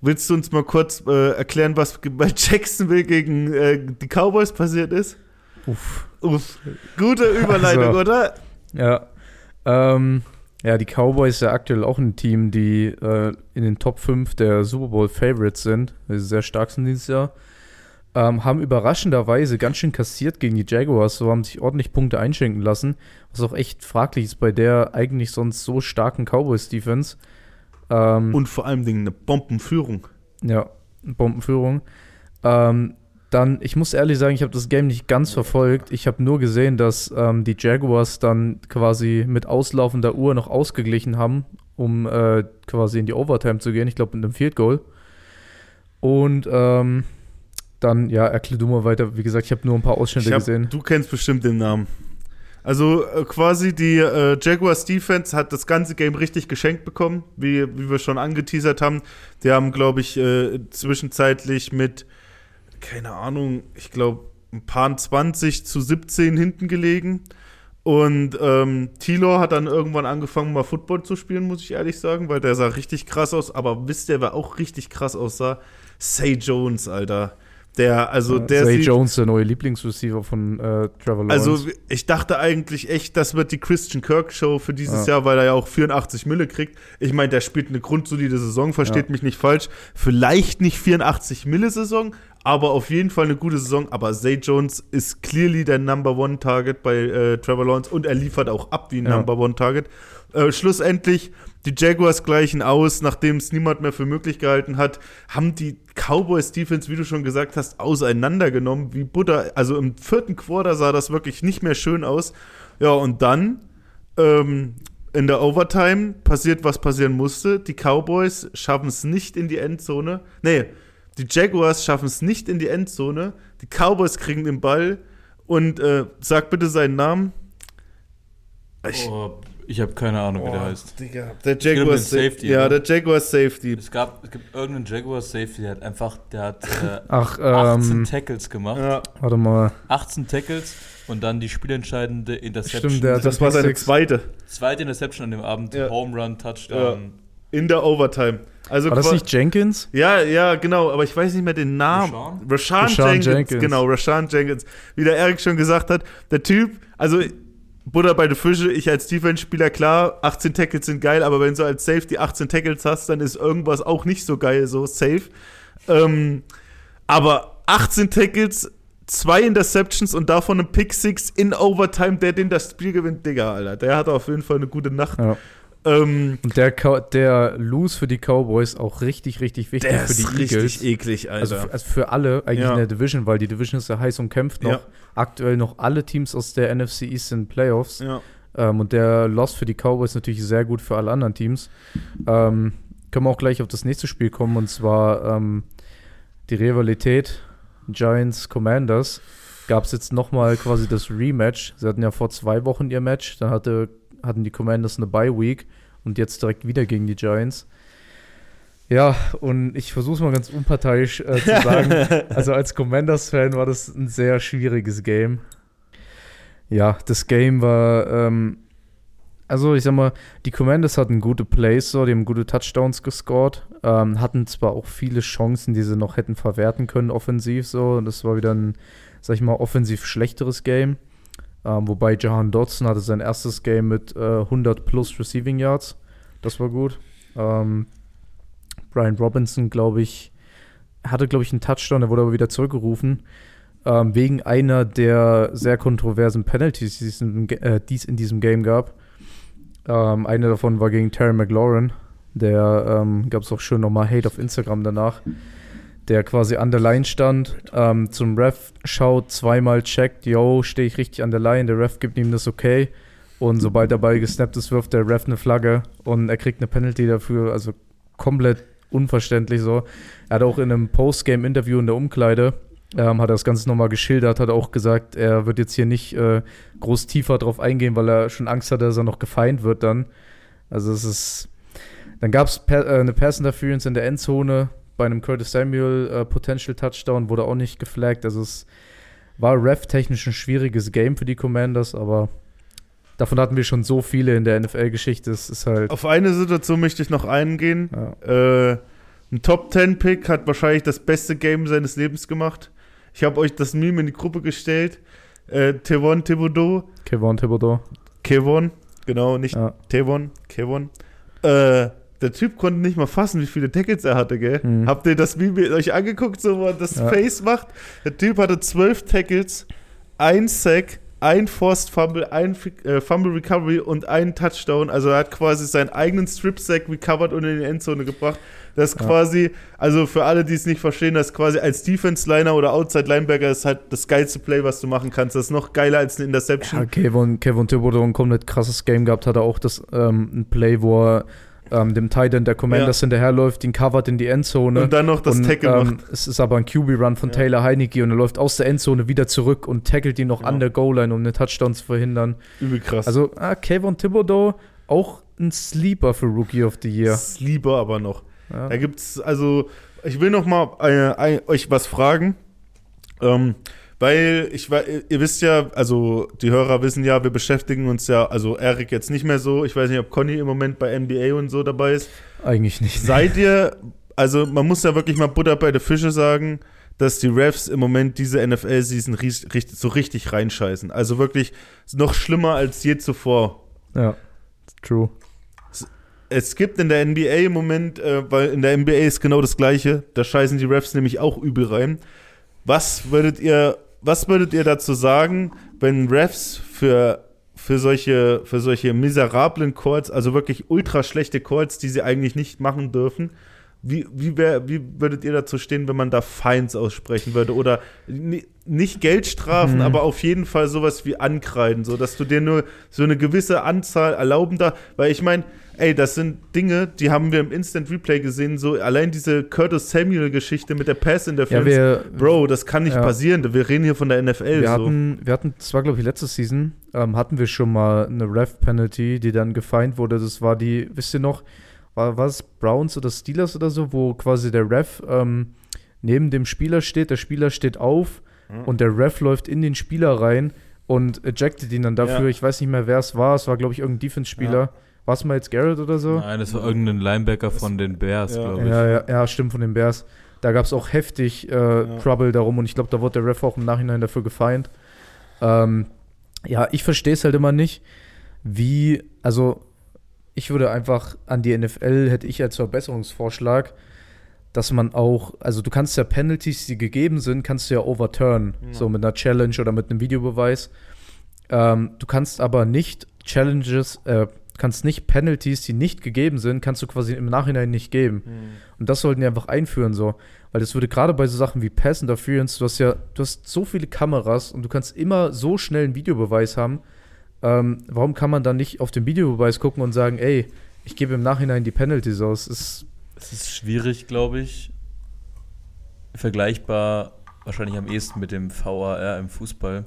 willst du uns mal kurz äh, erklären, was bei Jacksonville gegen äh, die Cowboys passiert ist? Uff. Uff, gute Überleitung, So. oder? Ja. Ähm, ja, die Cowboys ja aktuell auch ein Team, die äh, in den Top 5 der Super Bowl Favorites sind, weil sie sehr stark sind dieses Jahr. Ähm, haben überraschenderweise ganz schön kassiert gegen die Jaguars, so haben sich ordentlich Punkte einschenken lassen, was auch echt fraglich ist bei der eigentlich sonst so starken Cowboys-Defense. Ähm, Und vor allem Dingen eine Bombenführung. ja, Bombenführung. Ähm, dann, ich muss ehrlich sagen, ich habe das Game nicht ganz verfolgt. Ich habe nur gesehen, dass ähm, die Jaguars dann quasi mit auslaufender Uhr noch ausgeglichen haben, um äh, quasi in die Overtime zu gehen. Ich glaube, mit einem Field Goal. Und ähm, dann, ja, erklär du mal weiter. Wie gesagt, ich habe nur ein paar Ausschnitte hab, gesehen. Du kennst bestimmt den Namen. Also äh, quasi die äh, Jaguars Defense hat das ganze Game richtig geschenkt bekommen, wie, wie wir schon angeteasert haben. Die haben, glaube ich, äh, zwischenzeitlich mit, keine Ahnung, ich glaube, ein paar 20 zu 17 hinten gelegen. Und ähm, Tilo hat dann irgendwann angefangen, mal Football zu spielen, muss ich ehrlich sagen, weil der sah richtig krass aus. Aber wisst ihr, wer auch richtig krass aussah? Say Jones, Alter. Der, also der sieht, Jones, der neue Lieblingsreceiver von äh, Trevor Lawrence. also ich dachte eigentlich echt, das wird die Christian Kirk Show für dieses Ja. Jahr, weil er ja auch 84 Mille kriegt. Ich meine, der spielt eine grundsolide Saison, versteht Ja. mich nicht falsch. Vielleicht nicht 84 Mille Saison, aber auf jeden Fall eine gute Saison. Aber Zay Jones ist clearly der Number One Target bei äh, Trevor Lawrence und er liefert auch ab wie ein Ja. Number One Target. Äh, schlussendlich, die Jaguars gleichen aus, nachdem es niemand mehr für möglich gehalten hat, haben die Cowboys Defense, wie du schon gesagt hast, auseinandergenommen wie Butter. Also im vierten Quarter sah das wirklich nicht mehr schön aus. Ja, und dann ähm, in der Overtime passiert, was passieren musste. Die Cowboys schaffen es nicht in die Endzone. Nee, Die Jaguars schaffen es nicht in die Endzone. Die Cowboys kriegen den Ball und äh, sag bitte seinen Namen. Ich, Oh, ich habe keine Ahnung, wie der Oh, heißt. Digga, der Jaguars Safety, Ja, ne? der Jaguars Safety. Es, gab, es gibt irgendeinen Jaguar Safety, der hat einfach, der hat äh, Ach, 18 ähm, Tackles gemacht. Ja, warte mal. 18 Tackles und dann die spielentscheidende Interception. Stimmt, der das war seine zweite Zweite Interception an dem Abend, Ja. Home Run, Touchdown. In der Overtime. Also War das nicht Jenkins? Ja, ja, genau, aber ich weiß nicht mehr den Namen. Rashawn Jenkins, Jenkins. genau, Rashawn Jenkins. Wie der Eric schon gesagt hat, der Typ, also Butter bei den Fische, ich als Defense-Spieler, klar, 18 Tackles sind geil, aber wenn du als Safety 18 Tackles hast, dann ist irgendwas auch nicht so geil, so safe. Ähm, aber 18 Tackles, zwei Interceptions und davon ein Pick Six in Overtime, der den das Spiel gewinnt, Digga, Alter. Der hat auf jeden Fall eine gute Nacht. Ja. Ähm, Und der, Cow- der Lose für die Cowboys auch richtig, richtig wichtig der für die ist richtig Eagles. eklig, Alter. Also, also für alle eigentlich Ja. in der Division, weil die Division ist ja heiß umkämpft noch. Ja. Aktuell noch alle Teams aus der NFC East in Playoffs. ja. Ähm, und der Loss für die Cowboys natürlich sehr gut für alle anderen Teams. Ähm, können wir auch gleich auf das nächste Spiel kommen und zwar ähm, die Rivalität Giants Commanders. Gab es jetzt nochmal quasi das Rematch. Sie hatten ja vor zwei Wochen ihr Match, dann hatte, hatten die Commanders eine Bye Week und jetzt direkt wieder gegen die Giants. Ja, und ich versuche es mal ganz unparteiisch äh, zu sagen. also als Commanders-Fan war das ein sehr schwieriges Game. Ja, das Game war, ähm, also ich sag mal, die Commanders hatten gute Plays, so, die haben gute Touchdowns gescored, ähm, hatten zwar auch viele Chancen, die sie noch hätten verwerten können offensiv, so, und das war wieder ein, sag ich mal, offensiv schlechteres Game. Ähm, wobei Jahan Dodson hatte sein erstes Game mit äh, 100 plus Receiving Yards. Das war gut. Ähm, Brian Robinson, glaube ich, hatte, glaube ich, einen Touchdown, der wurde aber wieder zurückgerufen. Ähm, wegen einer der sehr kontroversen Penalties, die es in, äh, die es in diesem Game gab. Ähm, eine davon war gegen Terry McLaurin. Der ähm, gab es auch schön nochmal Hate auf Instagram danach. Der quasi an der Line stand, ähm, zum Ref schaut, zweimal checkt, yo, stehe ich richtig an der Line, der Ref gibt ihm das okay. Und sobald der Ball gesnappt ist, wirft der Ref eine Flagge und er kriegt eine Penalty dafür. Also komplett unverständlich so. Er hat auch in einem Postgame-Interview in der Umkleide, ähm, hat er das Ganze nochmal geschildert, hat auch gesagt, er wird jetzt hier nicht äh, groß tiefer drauf eingehen, weil er schon Angst hat, dass er noch gefeind wird dann. Also es ist. Dann gab es äh, eine Pass Interference in der Endzone bei einem Curtis Samuel äh, Potential Touchdown, wurde auch nicht geflaggt. Also es war ref-technisch ein schwieriges Game für die Commanders, aber davon hatten wir schon so viele in der NFL-Geschichte. Es ist halt. Auf eine Situation möchte ich noch eingehen. Ja. Äh, ein Top-10-Pick hat wahrscheinlich das beste Game seines Lebens gemacht. Ich habe euch das Meme in die Gruppe gestellt. Äh, Tevon Thibodeau. Kevon Thibodeau. Kevon, genau, nicht Ja. Tevon, Kevon. Äh, der Typ konnte nicht mal fassen, wie viele Tackles er hatte, gell? Mhm. Habt ihr das Meme euch angeguckt, so wo er das Ja. Face macht? Der Typ hatte zwölf Tackles, ein Sack, ein Forced Fumble, ein äh, Fumble Recovery und einen Touchdown. Also er hat quasi seinen eigenen Strip Sack recovered und in die Endzone gebracht. Das ist Ja. quasi, also für alle, die es nicht verstehen, das ist quasi als Defense Liner oder Outside Linebacker ist halt das geilste Play, was du machen kannst. Das ist noch geiler als eine Interception. Ja, Kevin, Kevin Thibodeau ein komplett krasses Game gehabt, hat er auch das ähm, ein Play, wo er ähm, dem Tight End der Commanders hinterherläuft, ihn covert in die Endzone. Und dann noch das und, Tackle ähm, macht. Es ist aber ein QB-Run von Ja. Taylor Heineke und er läuft aus der Endzone wieder zurück und tackelt ihn noch Genau. an der Goal-Line, um den Touchdown zu verhindern. Übel krass. Also, ah, Kevin Thibodeau, auch ein Sleeper für Rookie of the Year. Das lieber aber noch. Ja. Da gibt's, also, ich will noch mal äh, ein- euch was fragen. Ähm, weil ich wei- ihr wisst ja, also die Hörer wissen ja, wir beschäftigen uns ja, also Erik jetzt nicht mehr so. Ich weiß nicht, ob Conny im Moment bei NBA und so dabei ist. Eigentlich nicht. Seid ihr, also man muss ja wirklich mal Butter bei der Fische sagen, dass die Refs im Moment diese NFL-Season so richtig reinscheißen. Also wirklich noch schlimmer als je zuvor. Ja, true. Es gibt in der NBA im Moment, äh, weil in der NBA ist genau das Gleiche, da scheißen die Refs nämlich auch übel rein. Was würdet ihr, was würdet ihr dazu sagen, wenn Refs für, für, solche, für solche miserablen Calls, also wirklich ultra schlechte Calls, die sie eigentlich nicht machen dürfen, Wie, wie, wär, wie würdet ihr dazu stehen, wenn man da Fines aussprechen würde? Oder ni- nicht Geldstrafen, Mhm. aber auf jeden Fall sowas wie Ankreiden, so dass du dir nur so eine gewisse Anzahl erlauben darfst. Weil ich meine, ey, das sind Dinge, die haben wir im Instant Replay gesehen, so allein diese Curtis Samuel-Geschichte mit der Pass in der Ja, wir, Bro, das kann nicht Ja. passieren. Wir reden hier von der NFL. wir, so. hatten, wir hatten, das war glaube ich letzte Season, ähm, hatten wir schon mal eine Ref-Penalty, die dann gefeind wurde. Das war die, wisst ihr noch, war was Browns oder Steelers oder so, wo quasi der Ref ähm, neben dem Spieler steht, der Spieler steht auf Mhm. und der Ref läuft in den Spieler rein und ejected ihn dann dafür. Ja. Ich weiß nicht mehr, wer es war. Es war, glaube ich, irgendein Defense-Spieler. War es Miles Garrett oder so? Nein, das war irgendein Linebacker von den Bears, Ja. glaube ich. Ja, ja, ja, stimmt, von den Bears. Da gab es auch heftig äh, Trouble darum und ich glaube, da wurde der Ref auch im Nachhinein dafür gefeind. Ähm, ja, ich verstehe es halt immer nicht, wie, also ich würde einfach an die NFL, hätte ich als Verbesserungsvorschlag, dass man auch, also du kannst ja Penalties, die gegeben sind, kannst du ja overturn, so mit einer Challenge oder mit einem Videobeweis. Ähm, du kannst aber nicht Challenges, äh, kannst nicht Penalties, die nicht gegeben sind, kannst du quasi im Nachhinein nicht geben. Und das sollten die einfach einführen, so. Weil das würde gerade bei so Sachen wie Pass Interference, du hast ja, du hast so viele Kameras und du kannst immer so schnell einen Videobeweis haben. Ähm, warum kann man dann nicht auf den Videobeweis gucken und sagen, ey, ich gebe im Nachhinein die Penalties aus? Ist, Es ist schwierig, glaube ich. Vergleichbar wahrscheinlich am ehesten mit dem VAR im Fußball.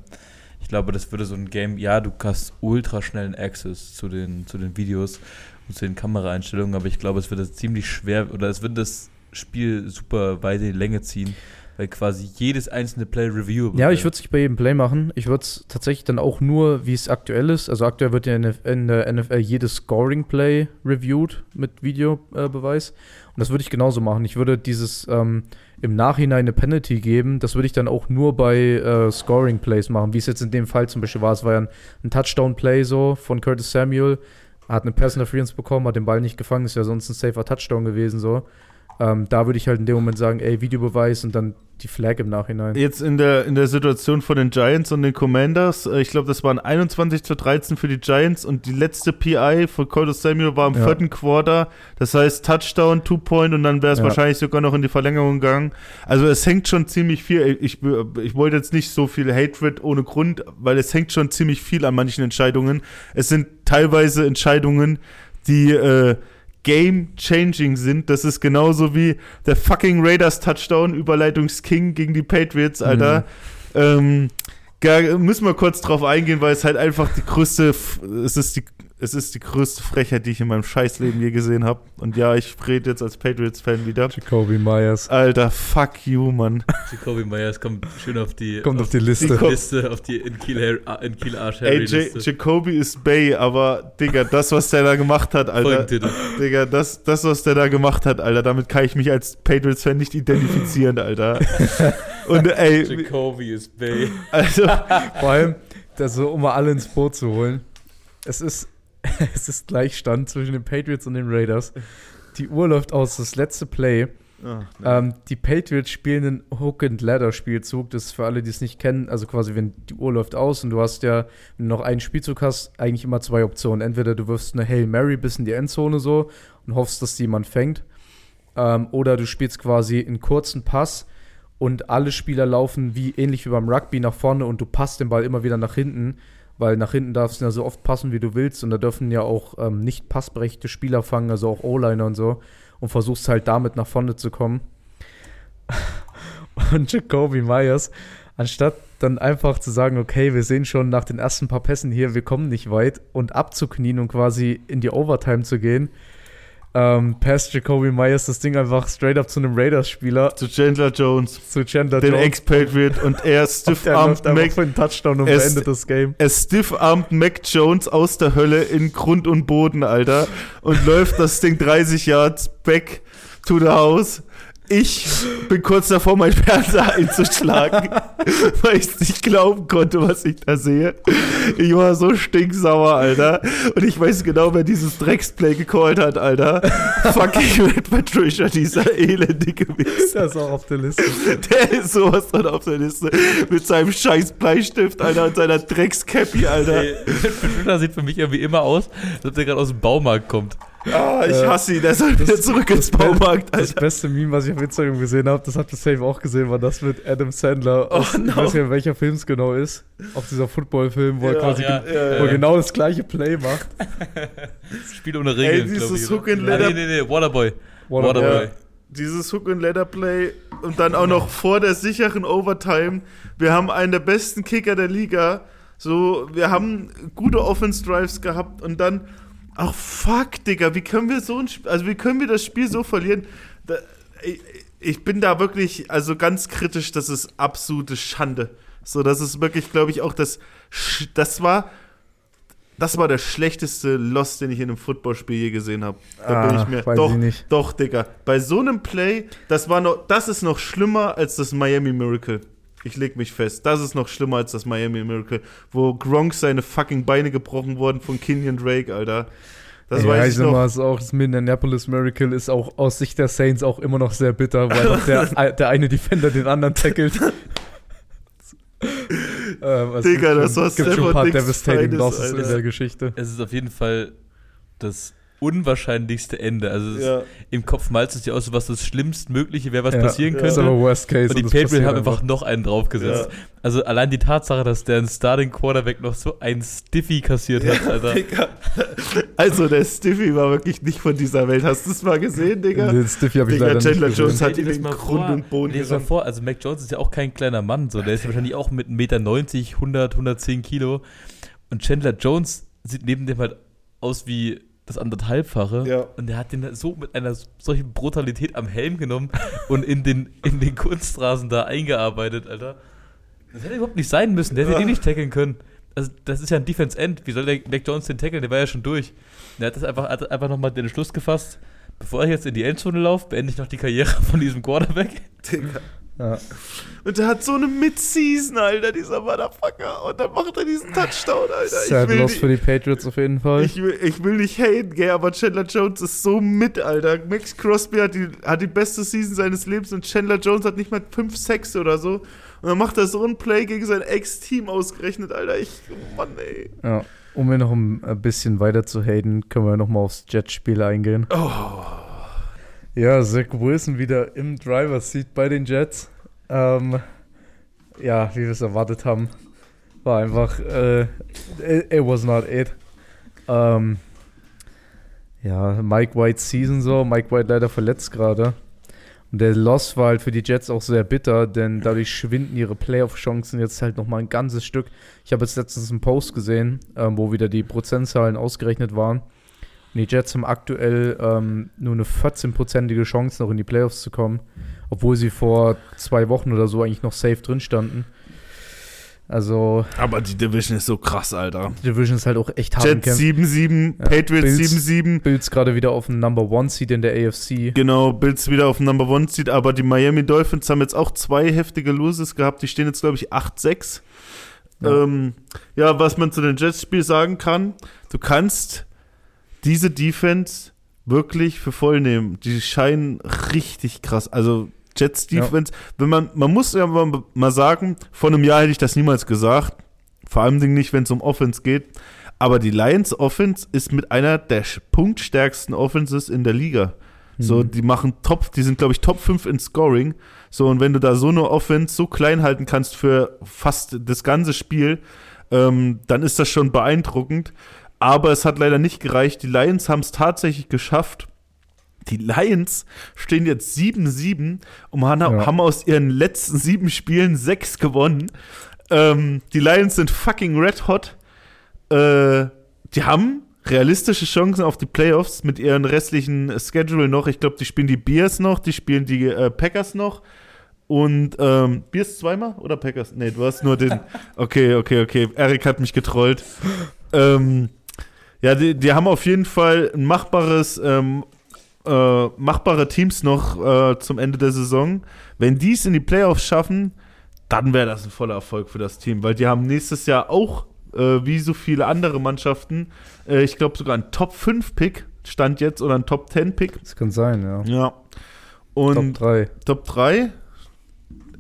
Ich glaube, das würde so ein Game, ja, du hast ultra schnellen Access zu den, zu den Videos und zu den Kameraeinstellungen, aber ich glaube, es wird das ziemlich schwer oder es wird das Spiel super weit in die Länge ziehen, weil quasi jedes einzelne Play reviewable ja, ich würde es nicht bei jedem Play machen. Ich würde es tatsächlich dann auch nur, wie es aktuell ist. Also aktuell wird ja in der- NFL jedes Scoring-Play reviewed mit Videobeweis. Und das würde ich genauso machen. Ich würde dieses ähm, im Nachhinein eine Penalty geben. Das würde ich dann auch nur bei äh, Scoring-Plays machen, wie es jetzt in dem Fall zum Beispiel war. Es war ja ein, ein Touchdown-Play so von Curtis Samuel. Hat eine Pass Interference bekommen, hat den Ball nicht gefangen, ist ja sonst ein safer Touchdown gewesen so. Ähm, da würde ich halt in dem Moment sagen, ey, Videobeweis und dann die Flag im Nachhinein. Jetzt in der, in der Situation von den Giants und den Commanders, äh, ich glaube, das waren 21 zu 13 für die Giants und die letzte PI von Curtis Samuel war im Ja. vierten Quarter. Das heißt Touchdown, Two-Point und dann wäre es Ja. wahrscheinlich sogar noch in die Verlängerung gegangen. Also es hängt schon ziemlich viel. Ich, ich wollte jetzt nicht so viel Hatred ohne Grund, weil es hängt schon ziemlich viel an manchen Entscheidungen. Es sind teilweise Entscheidungen, die äh, game-changing sind. Das ist genauso wie der fucking Raiders-Touchdown, Überleitungsking gegen die Patriots, Alter. Ähm, gar, müssen wir kurz drauf eingehen, weil es halt einfach die größte, es ist die, es ist die größte Frechheit, die ich in meinem Scheißleben je gesehen habe. Und ja, ich rede jetzt als Patriots-Fan wieder. Jacoby Myers. Alter, fuck you, Mann. Jacoby Myers kommt schön auf die, Kommt auf die Liste. die Liste, auf die in Kiel, in Kiel Arsch Ey, J Jacoby ist Bay, aber Digga, das, was der da gemacht hat, Alter. Digga, das, das, was der da gemacht hat, Alter, damit kann ich mich als Patriots-Fan nicht identifizieren, Alter. Und ey, Jacoby ist Bay. also, Vor allem, das so, um mal alle ins Boot zu holen. Es ist, es ist Gleichstand zwischen den Patriots und den Raiders. Die Uhr läuft aus, das letzte Play. oh, Ähm, die Patriots spielen einen Hook-and-Ladder-Spielzug. Das ist für alle, die es nicht kennen. Also quasi, wenn die Uhr läuft aus und du hast ja, wenn du noch einen Spielzug hast, eigentlich immer zwei Optionen. Entweder du wirfst eine Hail Mary bis in die Endzone so und hoffst, dass die jemand fängt. Ähm, oder du spielst quasi einen kurzen Pass und alle Spieler laufen wie ähnlich wie beim Rugby nach vorne und du passt den Ball immer wieder nach hinten, weil nach hinten darfst du ja so oft passen, wie du willst. Und da dürfen ja auch ähm, nicht passberechtigte Spieler fangen, also auch O-Liner und so. Und versuchst halt damit nach vorne zu kommen. Und Jacoby Myers, anstatt dann einfach zu sagen, okay, wir sehen schon nach den ersten paar Pässen hier, wir kommen nicht weit. Und abzuknien und quasi in die Overtime zu gehen, ähm, passt Jacoby Myers das Ding einfach straight up zu einem Raiders-Spieler, zu Chandler Jones, zu Chandler den Jones. Ex-Patriot, und er stiff-armed Mac, für einen Touchdown und Es- beendet das Game. er stiff-armed Mac Jones aus der Hölle in Grund und Boden, Alter, und läuft das Ding 30 Yards back to the house. Ich bin kurz davor, mein Fernseher einzuschlagen, weil ich nicht glauben konnte, was ich da sehe. Ich war so stinksauer, Alter. Und ich weiß genau, wer dieses Drecksplay gecallt hat, Alter. Fucking Red Patricia, dieser elendige Wichser. Das ist auch auf der Liste. Der ist sowas von auf der Liste. Mit seinem scheiß Bleistift, Alter, und seiner Dreckscappy, Alter. Ey, Patricia sieht für mich irgendwie immer aus, als ob der gerade aus dem Baumarkt kommt. Ah, ich Äh, hasse ihn, der soll wieder zurück ins das- Baumarkt, Das Alter. beste Meme, was ich auf Instagram gesehen habe, das habt ihr safe auch gesehen, war das mit Adam Sandler. Oh, aus, Ich no. weiß nicht, welcher Film es genau ist. Auf dieser Football-Film, wo er Ja, quasi ja, gen- ja, wo er genau das gleiche Play macht. Spiel ohne Regeln, dieses glaub ich, Hook and Ladder- Nee, nee, nee, Waterboy. Waterboy. Waterboy. Ja. Dieses Hook and Ladder Play und dann auch noch vor der sicheren Overtime. Wir haben einen der besten Kicker der Liga. So, wir haben gute Offense Drives gehabt und dann ach fuck, Digga, wie können wir so ein Spiel, also wie können wir das Spiel so verlieren? Da, ich, ich bin da wirklich also ganz kritisch, das ist absolute Schande. So, das ist wirklich, glaube ich, auch das Sch- das war das war der schlechteste Loss, den ich in einem Footballspiel je gesehen habe. Da bin Ah, ich mir weiß doch ich nicht. doch, Digga. Bei so einem Play, das war noch, das ist noch schlimmer als das Miami Miracle. Ich leg mich fest. Das ist noch schlimmer als das Miami Miracle, wo Gronk seine fucking Beine gebrochen wurden von Kenyon Drake, Alter. Das ja, weiß ich ich noch. mal, ist auch das Minneapolis Miracle ist auch aus Sicht der Saints auch immer noch sehr bitter, weil der, der eine Defender den anderen tackelt. ähm, es Digga, gibt das war Es gibt schon ein paar devastating Finest, Losses in Alter. der Geschichte. Es ist auf jeden Fall das unwahrscheinlichste Ende. Also Ja. ist, im Kopf malst du es dir aus, was das Schlimmstmögliche wäre, was Ja, passieren Das könnte. ist aber Worst Case. Und die das Patriots haben einfach noch einen draufgesetzt. Ja. Also allein die Tatsache, dass der Starting Quarterback noch so ein Stiffy kassiert hat, Alter. Digga. Also, der Stiffy war wirklich nicht von dieser Welt. Hast du es mal gesehen, Digga? Den Stiffy habe ich Digga, leider Chandler nicht Jones gesehen. hat dir in das mal Grund vor. und Boden das mal vor, also Mac Jones ist ja auch kein kleiner Mann, so. Der ist wahrscheinlich auch mit 1,90 Meter, 100, 110 Kilo. Und Chandler Jones sieht neben dem halt aus wie das anderthalbfache. Ja. Und der hat den so mit einer solchen Brutalität am Helm genommen und in den, in den Kunstrasen da eingearbeitet, Alter. Das hätte überhaupt nicht sein müssen. Der hätte den nicht tackeln können. Also, das ist ja ein Defense End. Wie soll der Mac Jones den tackeln? Der war ja schon durch. Der hat das einfach, hat einfach nochmal den Schluss gefasst. Bevor ich jetzt in die Endzone laufe, beende ich noch die Karriere von diesem Quarterback. Digga. Ja. Und der hat so eine Mid-Season, Alter, dieser Motherfucker. Und dann macht er diesen Touchdown, Alter. Sad Loss nicht- für die Patriots auf jeden Fall. Ich will, ich will nicht haten, gell, aber Chandler Jones ist so mit, Alter. Max Crosby hat die, hat die beste Season seines Lebens und Chandler Jones hat nicht mal 5 Sex oder so. Und dann macht er so ein Play gegen sein Ex-Team ausgerechnet, Alter. Ich, oh Mann, ey. Ja. Um mir noch ein ein bisschen weiter zu haten, können wir noch mal aufs Jets-Spiel eingehen. Oh. Ja, Zach Wilson wieder im Driver's Seat bei den Jets. Ähm, ja, wie wir es erwartet haben, war einfach, äh, it, it was not it. Ähm, ja, Mike White Season so, Mike White leider verletzt gerade. Und der Loss war halt für die Jets auch sehr bitter, denn dadurch schwinden ihre Playoff-Chancen jetzt halt nochmal ein ganzes Stück. Ich habe jetzt letztens einen Post gesehen, ähm, wo wieder die Prozentzahlen ausgerechnet waren. Und die Jets haben aktuell ähm, nur eine 14-prozentige Chance, noch in die Playoffs zu kommen, obwohl sie vor zwei Wochen oder so eigentlich noch safe drin standen. Also, Aber die Division ist so krass, Alter. die Division ist halt auch echt hart Jets Kämpfen. 7-7, Ja, Patriots Bills- 7-7. Bills gerade wieder auf dem Number One Seed in der AFC. Genau, Bills wieder auf dem Number One Seed, aber die Miami Dolphins haben jetzt auch zwei heftige Loses gehabt. Die stehen jetzt, glaube ich, 8-6. Ja. Ja. Ähm, ja, was man zu den Jets-Spiel sagen kann, du kannst diese Defense wirklich für voll nehmen. Die scheinen richtig krass. Also Jets Ja. Defense, wenn man, man muss ja mal, mal sagen, vor einem Jahr hätte ich das niemals gesagt. Vor allem nicht, wenn es um Offense geht. Aber die Lions Offense ist mit einer der punktstärksten Offenses in der Liga. So, Mhm. die machen Top, die sind, glaube ich, Top 5 in Scoring. So, und wenn du da so eine Offense so klein halten kannst für fast das ganze Spiel, ähm, dann ist das schon beeindruckend. Aber es hat leider nicht gereicht. Die Lions haben es tatsächlich geschafft. Die Lions stehen jetzt 7-7 und haben, Ja. haben aus ihren letzten sieben Spielen sechs gewonnen. Ähm, die Lions sind fucking red hot. Äh, die haben realistische Chancen auf die Playoffs mit ihren restlichen Schedule noch. Ich glaube, die spielen die Bears noch, die spielen die äh, Packers noch. Und ähm, Bears zweimal oder Packers? Nee, du hast nur den. Okay, okay, okay. Erik hat mich getrollt. Ähm, ja, die, die haben auf jeden Fall ein machbares, ähm, äh, machbare Teams noch äh, zum Ende der Saison. Wenn die es in die Playoffs schaffen, dann wäre das ein voller Erfolg für das Team, weil die haben nächstes Jahr auch, äh, wie so viele andere Mannschaften, äh, ich glaube sogar ein Top 5 Pick stand jetzt oder ein Top 10 Pick. Das kann sein, ja. Ja. Und Top 3. Top 3?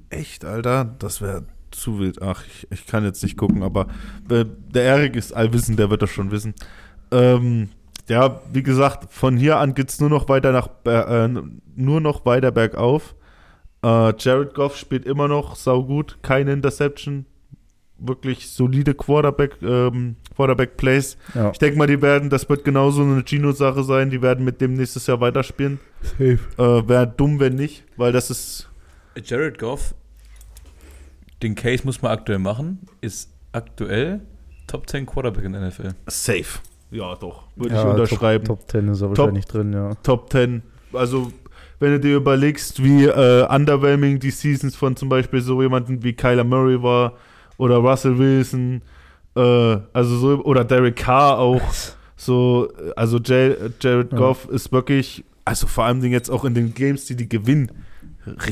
Echt, Alter? Das wäre zu wild. Ach, ich, ich kann jetzt nicht gucken, aber äh, der Erik ist allwissend, der wird das schon wissen. Ähm, ja, wie gesagt, von hier an geht es nur noch weiter nach äh, nur noch weiter bergauf. Äh, Jared Goff spielt immer noch saugut, keine Interception. Wirklich solide Quarterback, ähm, Quarterback Plays. Ja. Ich denke mal, die werden, das wird genauso eine Gino-Sache sein, die werden mit dem nächstes Jahr weiterspielen. Safe. Äh, Wäre dumm, wenn nicht, weil das ist. Jared Goff, den Case muss man aktuell machen, ist aktuell Top 10 Quarterback in der NFL. Safe. Ja, doch. Würde Ja, ich unterschreiben. Top, Top 10 ist er Top. wahrscheinlich drin, ja. Top 10. Also, wenn du dir überlegst, wie äh, underwhelming die Seasons von zum Beispiel so jemanden wie Kyler Murray war oder Russell Wilson, äh, also so, oder Derek Carr auch. So, also J Jared Ja. Goff ist wirklich, also vor allem jetzt auch in den Games, die die gewinnen,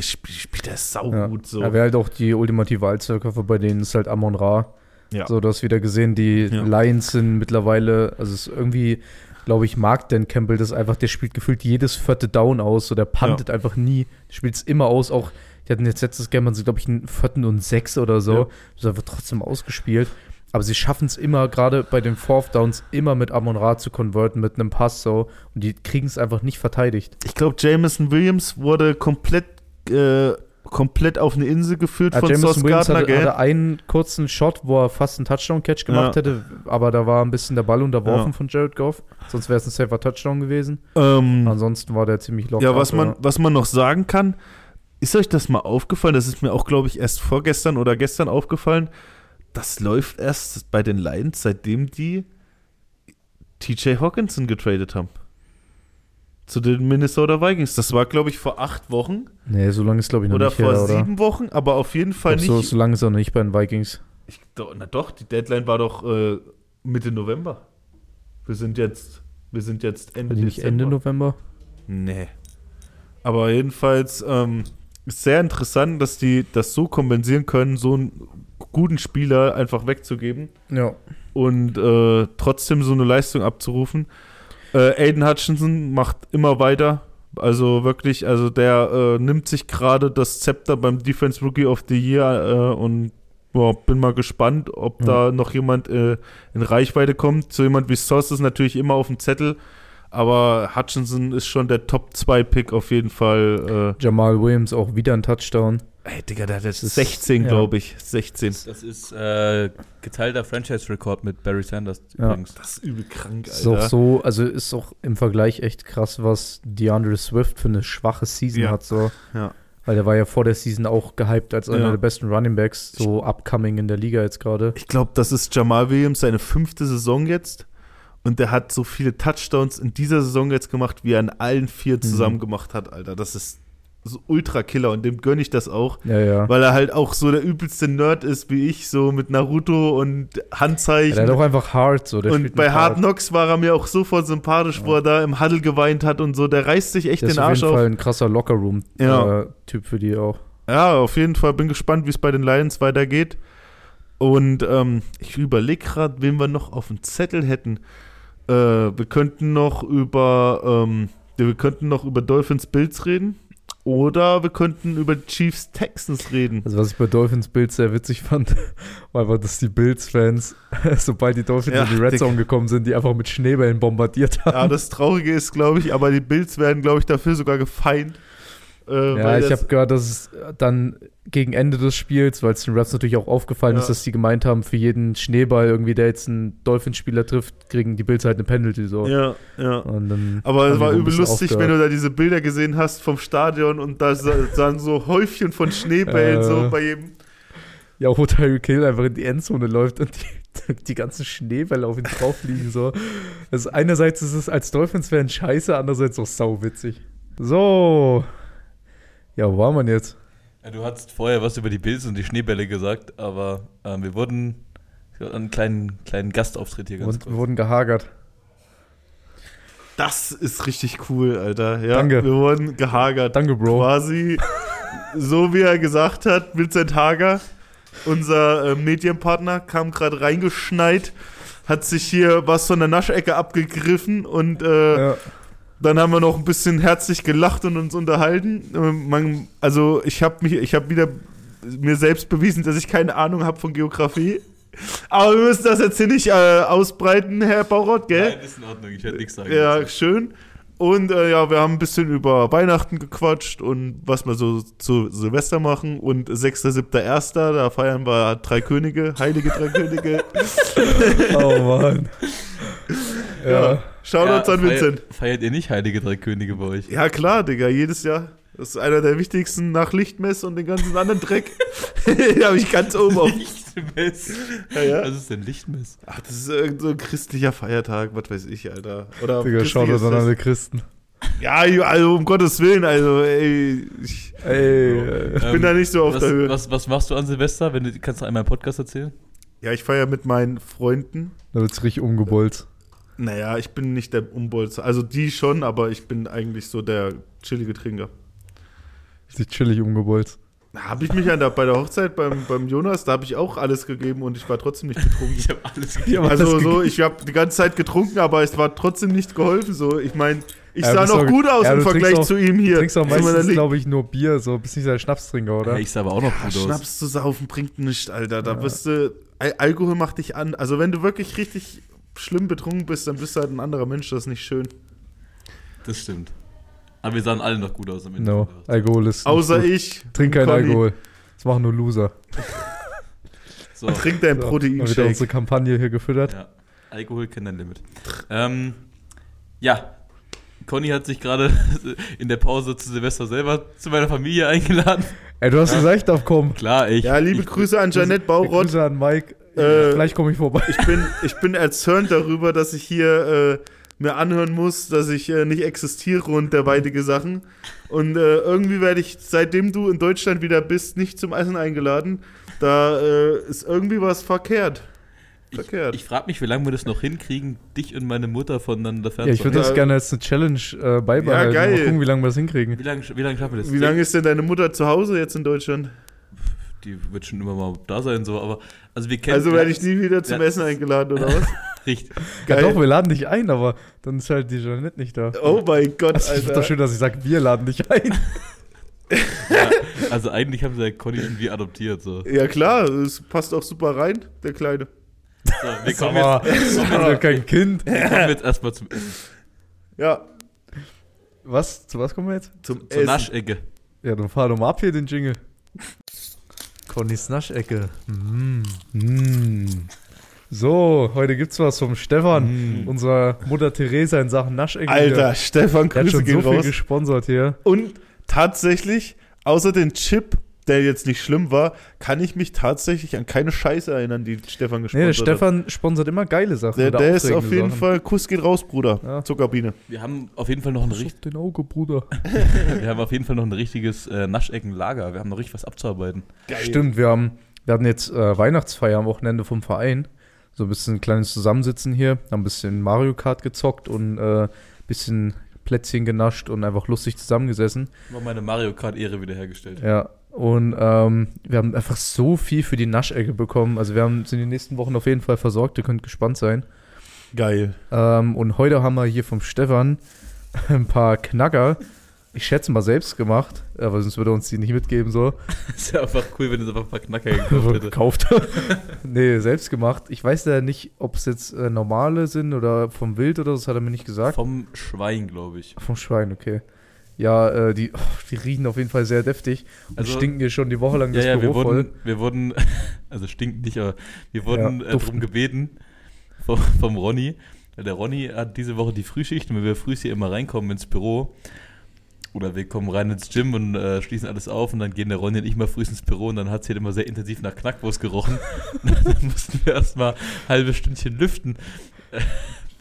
spielt er Ja. saugut so. Er wäre halt auch die ultimative Allzweckwaffe, bei denen ist halt Amon Ra. Ja. So, du hast wieder gesehen, die Ja. Lions sind mittlerweile, also es ist irgendwie, glaube ich, mag Dan Campbell das einfach, der spielt gefühlt jedes vierte Down aus, so der puntet einfach nie, spielt es immer aus, auch, die hatten jetzt letztes Game, sie glaube ich, einen vierten und sechs oder so, Ja. das wird trotzdem ausgespielt. Aber sie schaffen es immer, gerade bei den Fourth Downs, immer mit Amon Ra zu konverten, mit einem Pass so. Und die kriegen es einfach nicht verteidigt. Ich glaube, Jameson Williams wurde komplett, äh, komplett auf eine Insel geführt Ja, von Jameson Sauce Williams Gardner, hatte, gell? hatte einen kurzen Shot, wo er fast einen Touchdown-Catch gemacht Ja. hätte, aber da war ein bisschen der Ball unterworfen Ja. von Jared Goff. Sonst wäre es ein safer Touchdown gewesen. Ähm, Ansonsten war der ziemlich locker. Ja, was man, aber- was man noch sagen kann, ist euch das mal aufgefallen? Das ist mir auch, glaube ich, erst vorgestern oder gestern aufgefallen. Das läuft erst bei den Lions, seitdem die TJ Hawkinson getradet haben. Zu den Minnesota Vikings. Das war, glaube ich, vor acht Wochen Nee, so lange ist, glaube ich, noch oder nicht vor her, oder? sieben Wochen, aber auf jeden Fall glaub, so, nicht. so lange ist er noch nicht bei den Vikings. Ich, na doch, die Deadline war doch äh, Mitte November. Wir sind jetzt, wir sind jetzt Ende die nicht Dezember. Ende November? Nee. Aber jedenfalls ähm, ist sehr interessant, dass die das so kompensieren können, so einen guten Spieler einfach wegzugeben Ja. und äh, trotzdem so eine Leistung abzurufen. Äh, Aiden Hutchinson macht immer weiter. Also wirklich, also der äh, nimmt sich gerade das Zepter beim Defense Rookie of the Year äh, und boah, bin mal gespannt, ob Ja. da noch jemand äh, in Reichweite kommt. So jemand wie Sauce ist natürlich immer auf dem Zettel, aber Hutchinson ist schon der Top-2-Pick auf jeden Fall. Jamal Williams auch wieder ein Touchdown. Ey, Digga, der hat jetzt Das ist- 16, ja. glaube ich. 16. Das ist äh, geteilter Franchise-Rekord mit Barry Sanders Ja. übrigens. Das ist übel krank, Ist auch Alter. so, also ist auch im Vergleich echt krass, was DeAndre Swift für eine schwache Season Ja. hat. So. Ja. Weil der war ja vor der Season auch gehypt als einer Ja. der besten Running Backs, so upcoming in der Liga jetzt gerade. Ich glaube, das ist Jamal Williams seine fünfte Saison jetzt. Und der hat so viele Touchdowns in dieser Saison jetzt gemacht, wie er in allen vier zusammen gemacht hat, Alter. Das ist so ultra Killer und dem gönne ich das auch. Ja, ja. Weil er halt auch so der übelste Nerd ist wie ich, so mit Naruto und ja Handzeichen. der hat auch einfach hard so. Und bei Hard Knocks war er mir auch sofort sympathisch, wo er da im Huddle geweint hat und so. Der reißt sich echt Der ist den auf Arsch jeden auf. Fall ein krasser Lockerroom-Typ Ja. für die auch. Ja, auf jeden Fall. Bin gespannt, wie es bei den Lions weitergeht. Und ähm, ich überlege gerade, wen wir noch auf dem Zettel hätten. Äh, wir könnten noch über ähm, wir könnten noch über Dolphins Bills reden. Oder wir könnten über Chiefs Texans reden. Also was ich bei Dolphins Bills sehr witzig fand, war einfach, dass die Bills-Fans, sobald die Dolphins Ja, in die Red. Zone gekommen sind, die einfach mit Schneebällen bombardiert haben. Ja, das Traurige ist, glaube ich, aber die Bills werden, glaube ich, dafür sogar gefeind. Äh, Ja, weil ich habe gehört, dass es dann gegen Ende des Spiels, weil es den Refs natürlich auch aufgefallen Ja. ist, dass sie gemeint haben, für jeden Schneeball irgendwie, der jetzt einen Dolphinspieler trifft, kriegen die Bills halt eine Penalty so. Ja, ja. Aber es die war übel lustig, wenn du da diese Bilder gesehen hast vom Stadion und da sa- sahen so Häufchen von Schneebällen Äh. so bei jedem. Ja, wo Tyreek Hill einfach in die Endzone läuft und die, die ganzen Schneebälle auf ihn drauf liegen. So. Also einerseits ist es als Dolphins-Fan scheiße, andererseits auch sauwitzig. So. Ja, wo war man jetzt? Ja, du hast vorher was über die Bills und die Schneebälle gesagt, aber ähm, wir wurden wir hatten einen kleinen, kleinen Gastauftritt hier ganz Und wir wurden gehagert. Das ist richtig cool, Alter. Ja, Danke. Wir wurden gehagert. Danke, Bro. Quasi so wie er gesagt hat, Vincent Hager, unser äh, Medienpartner, kam gerade reingeschneit, hat sich hier was von der Naschecke abgegriffen und äh, Ja. Dann haben wir noch ein bisschen herzlich gelacht und uns unterhalten. Ähm, Man, also ich habe mich, ich habe wieder mir selbst bewiesen, dass ich keine Ahnung habe von Geografie. Aber wir müssen das jetzt hier nicht äh, ausbreiten, Herr Baurott, gell? Nein, ist in Ordnung, ich werde nichts sagen. Ja, schön. Und äh, ja, wir haben ein bisschen über Weihnachten gequatscht und was wir so zu Silvester machen. Und 6.7.1., da feiern wir drei Könige, heilige drei Könige. Oh Mann. Ja. ja. Shoutouts an Vincent. Feiert, feiert ihr nicht Heilige Drei Könige bei euch? Ja, klar, Digga, jedes Jahr. Das ist einer der wichtigsten nach Lichtmess und den ganzen anderen Dreck. Den habe ich ganz oben auf. Lichtmess. Ja, ja. Was ist denn Lichtmess? Ach, das ist irgend so ein christlicher Feiertag, was weiß ich, Alter. Oder Digga, das an alle Christen. Ja, also um Gottes Willen, also ey, ich, Ey, äh, ich bin da nicht so auf was, der Höhe. Was, was machst du an Silvester? Wenn du, kannst du einmal im Podcast erzählen? Ja, ich feiere mit meinen Freunden. da wird's richtig umgebolzt. Naja, ich bin nicht der Umbolzer. Also die schon, aber ich bin eigentlich so der chillige Trinker. Sich chillig umgebolzt. Habe ich mich an der, bei der Hochzeit beim, beim Jonas, da habe ich auch alles gegeben und ich war trotzdem nicht betrunken. Ich habe alles Ja, aber Also so, ich habe die ganze Zeit getrunken, aber es war trotzdem nicht geholfen. So, ich meine, ich Ja, sah bist noch auch- gut aus ja, im Vergleich auch- zu ihm hier. Du trinkst auch meistens, glaube ich, nur Bier, so bist nicht der Schnapstrinker, oder? Ja, ich sah aber auch noch Ja, gut aus. Schnaps zu saufen bringt nichts, Alter. Da Ja. wirst du. Al Alkohol macht dich an. Also wenn du wirklich richtig schlimm betrunken bist, dann bist du halt ein anderer Mensch. Das ist nicht schön. Das stimmt. Aber wir sahen alle noch gut aus am Ende. No, Alkohol ist. Außer gut. ich. Trink kein Conny. Alkohol. Das machen nur Loser. So, Trink dein So, mal wieder Proteinshake. unsere Kampagne hier gefüttert. ja. Alkohol kennt ein Limit. Ähm, ja. Conny hat sich gerade in der Pause zu Silvester selber zu meiner Familie eingeladen. Ey, du hast gesagt, ich darf kommen. Klar, ich. Ja, liebe ich, Grüße an Janette Baurott. Grüße an Mike. Äh, Vielleicht komme ich vorbei. Ich bin, ich bin erzürnt darüber, dass ich hier äh, mir anhören muss, dass ich äh, nicht existiere und derweitige Sachen. Und äh, irgendwie werde ich, seitdem du in Deutschland wieder bist, nicht zum Essen eingeladen. Da äh, ist irgendwie was verkehrt. Verkehrt. Ich, ich frage mich, wie lange wir das noch hinkriegen, dich und meine Mutter voneinander Ja, ich würde fernzuhalten. das Ja. gerne als eine Challenge äh, beibehalten. Ja, geil. Mal gucken, wie lange wir das hinkriegen. Wie lange wie lang schaffen wir das? Wie lange ist denn deine Mutter zu Hause jetzt in Deutschland? Die wird schon immer mal da sein, so, aber. Also, wir kennen. Also werde ich nie wieder zum Ja. Essen eingeladen, oder was? Richtig. Ja, Geil. doch, wir laden dich ein, aber dann ist halt die Jeanette nicht da. Oh mein Gott, Also, Alter. doch schön, dass ich sage, wir laden dich ein. Ja, also, eigentlich haben sie ja Conny schon wie adoptiert, so. Ja klar, es passt auch super rein, der Kleine. so wir kommen mal, jetzt, ich bin doch kein Kind. wir kommen jetzt erstmal zum Essen. Ja, Was? Zu was kommen wir jetzt? zum Zur Essen. Naschecke. Ja, dann fahr doch mal ab hier den Jingle. Connys Naschecke. Mm. Mm. So, heute gibt's was vom Stefan, Mm. unserer Mutter Theresa in Sachen Naschecke. Alter, Stefan, der hat Grüße schon so viel raus. gesponsert hier. Und tatsächlich, außer den Chip, der jetzt nicht schlimm war, kann ich mich tatsächlich an keine Scheiße erinnern, die Stefan Nee, gesponsert der Stefan sponsert immer geile Sachen. Der, der ist auf jeden Sachen. Fall, Kuss geht raus, Bruder. Ja. Zuckerbiene. Wir haben auf jeden Fall noch ein, Pass richt auf den Auge, Bruder. wir haben auf jeden Fall noch ein richtiges äh, Nascheckenlager. Wir haben noch richtig was abzuarbeiten. Stimmt, wir haben, wir hatten jetzt äh, Weihnachtsfeier am Wochenende vom Verein. So ein bisschen ein kleines Zusammensitzen hier, haben ein bisschen Mario Kart gezockt und äh, ein bisschen Plätzchen genascht und einfach lustig zusammengesessen. Mal meine Mario Kart Ehre wiederhergestellt. Ja. Und ähm, wir haben einfach so viel für die Naschecke bekommen. Also wir haben, sind die nächsten Wochen auf jeden Fall versorgt, ihr könnt gespannt sein. Geil. Ähm, und heute haben wir hier vom Stefan ein paar Knacker. Ich schätze mal selbst gemacht, aber sonst würde er uns die nicht mitgeben so. ist ja einfach cool, wenn es einfach ein paar Knacker gekauft hätte. gekauft. nee, selbst gemacht. Ich weiß ja nicht, ob es jetzt äh, normale sind oder vom Wild oder so, das hat er mir nicht gesagt. Vom Schwein, glaube ich. Vom Schwein, okay. Ja, äh, die, oh, die riechen auf jeden Fall sehr deftig und Also- stinken hier schon die Woche lang Ja, das ja, Büro wir voll. wurden, wir wurden, also stinkt nicht, aber wir wurden Ja, äh, darum gebeten vom, vom Ronny. Der Ronny hat diese Woche die Frühschicht und wenn wir früh hier immer reinkommen ins Büro oder wir kommen rein ins Gym und äh, schließen alles auf und dann gehen der Ronny und ich mal früh ins Büro und dann hat es hier immer sehr intensiv nach Knackwurst gerochen. Dann mussten wir erstmal ein halbes Stündchen lüften,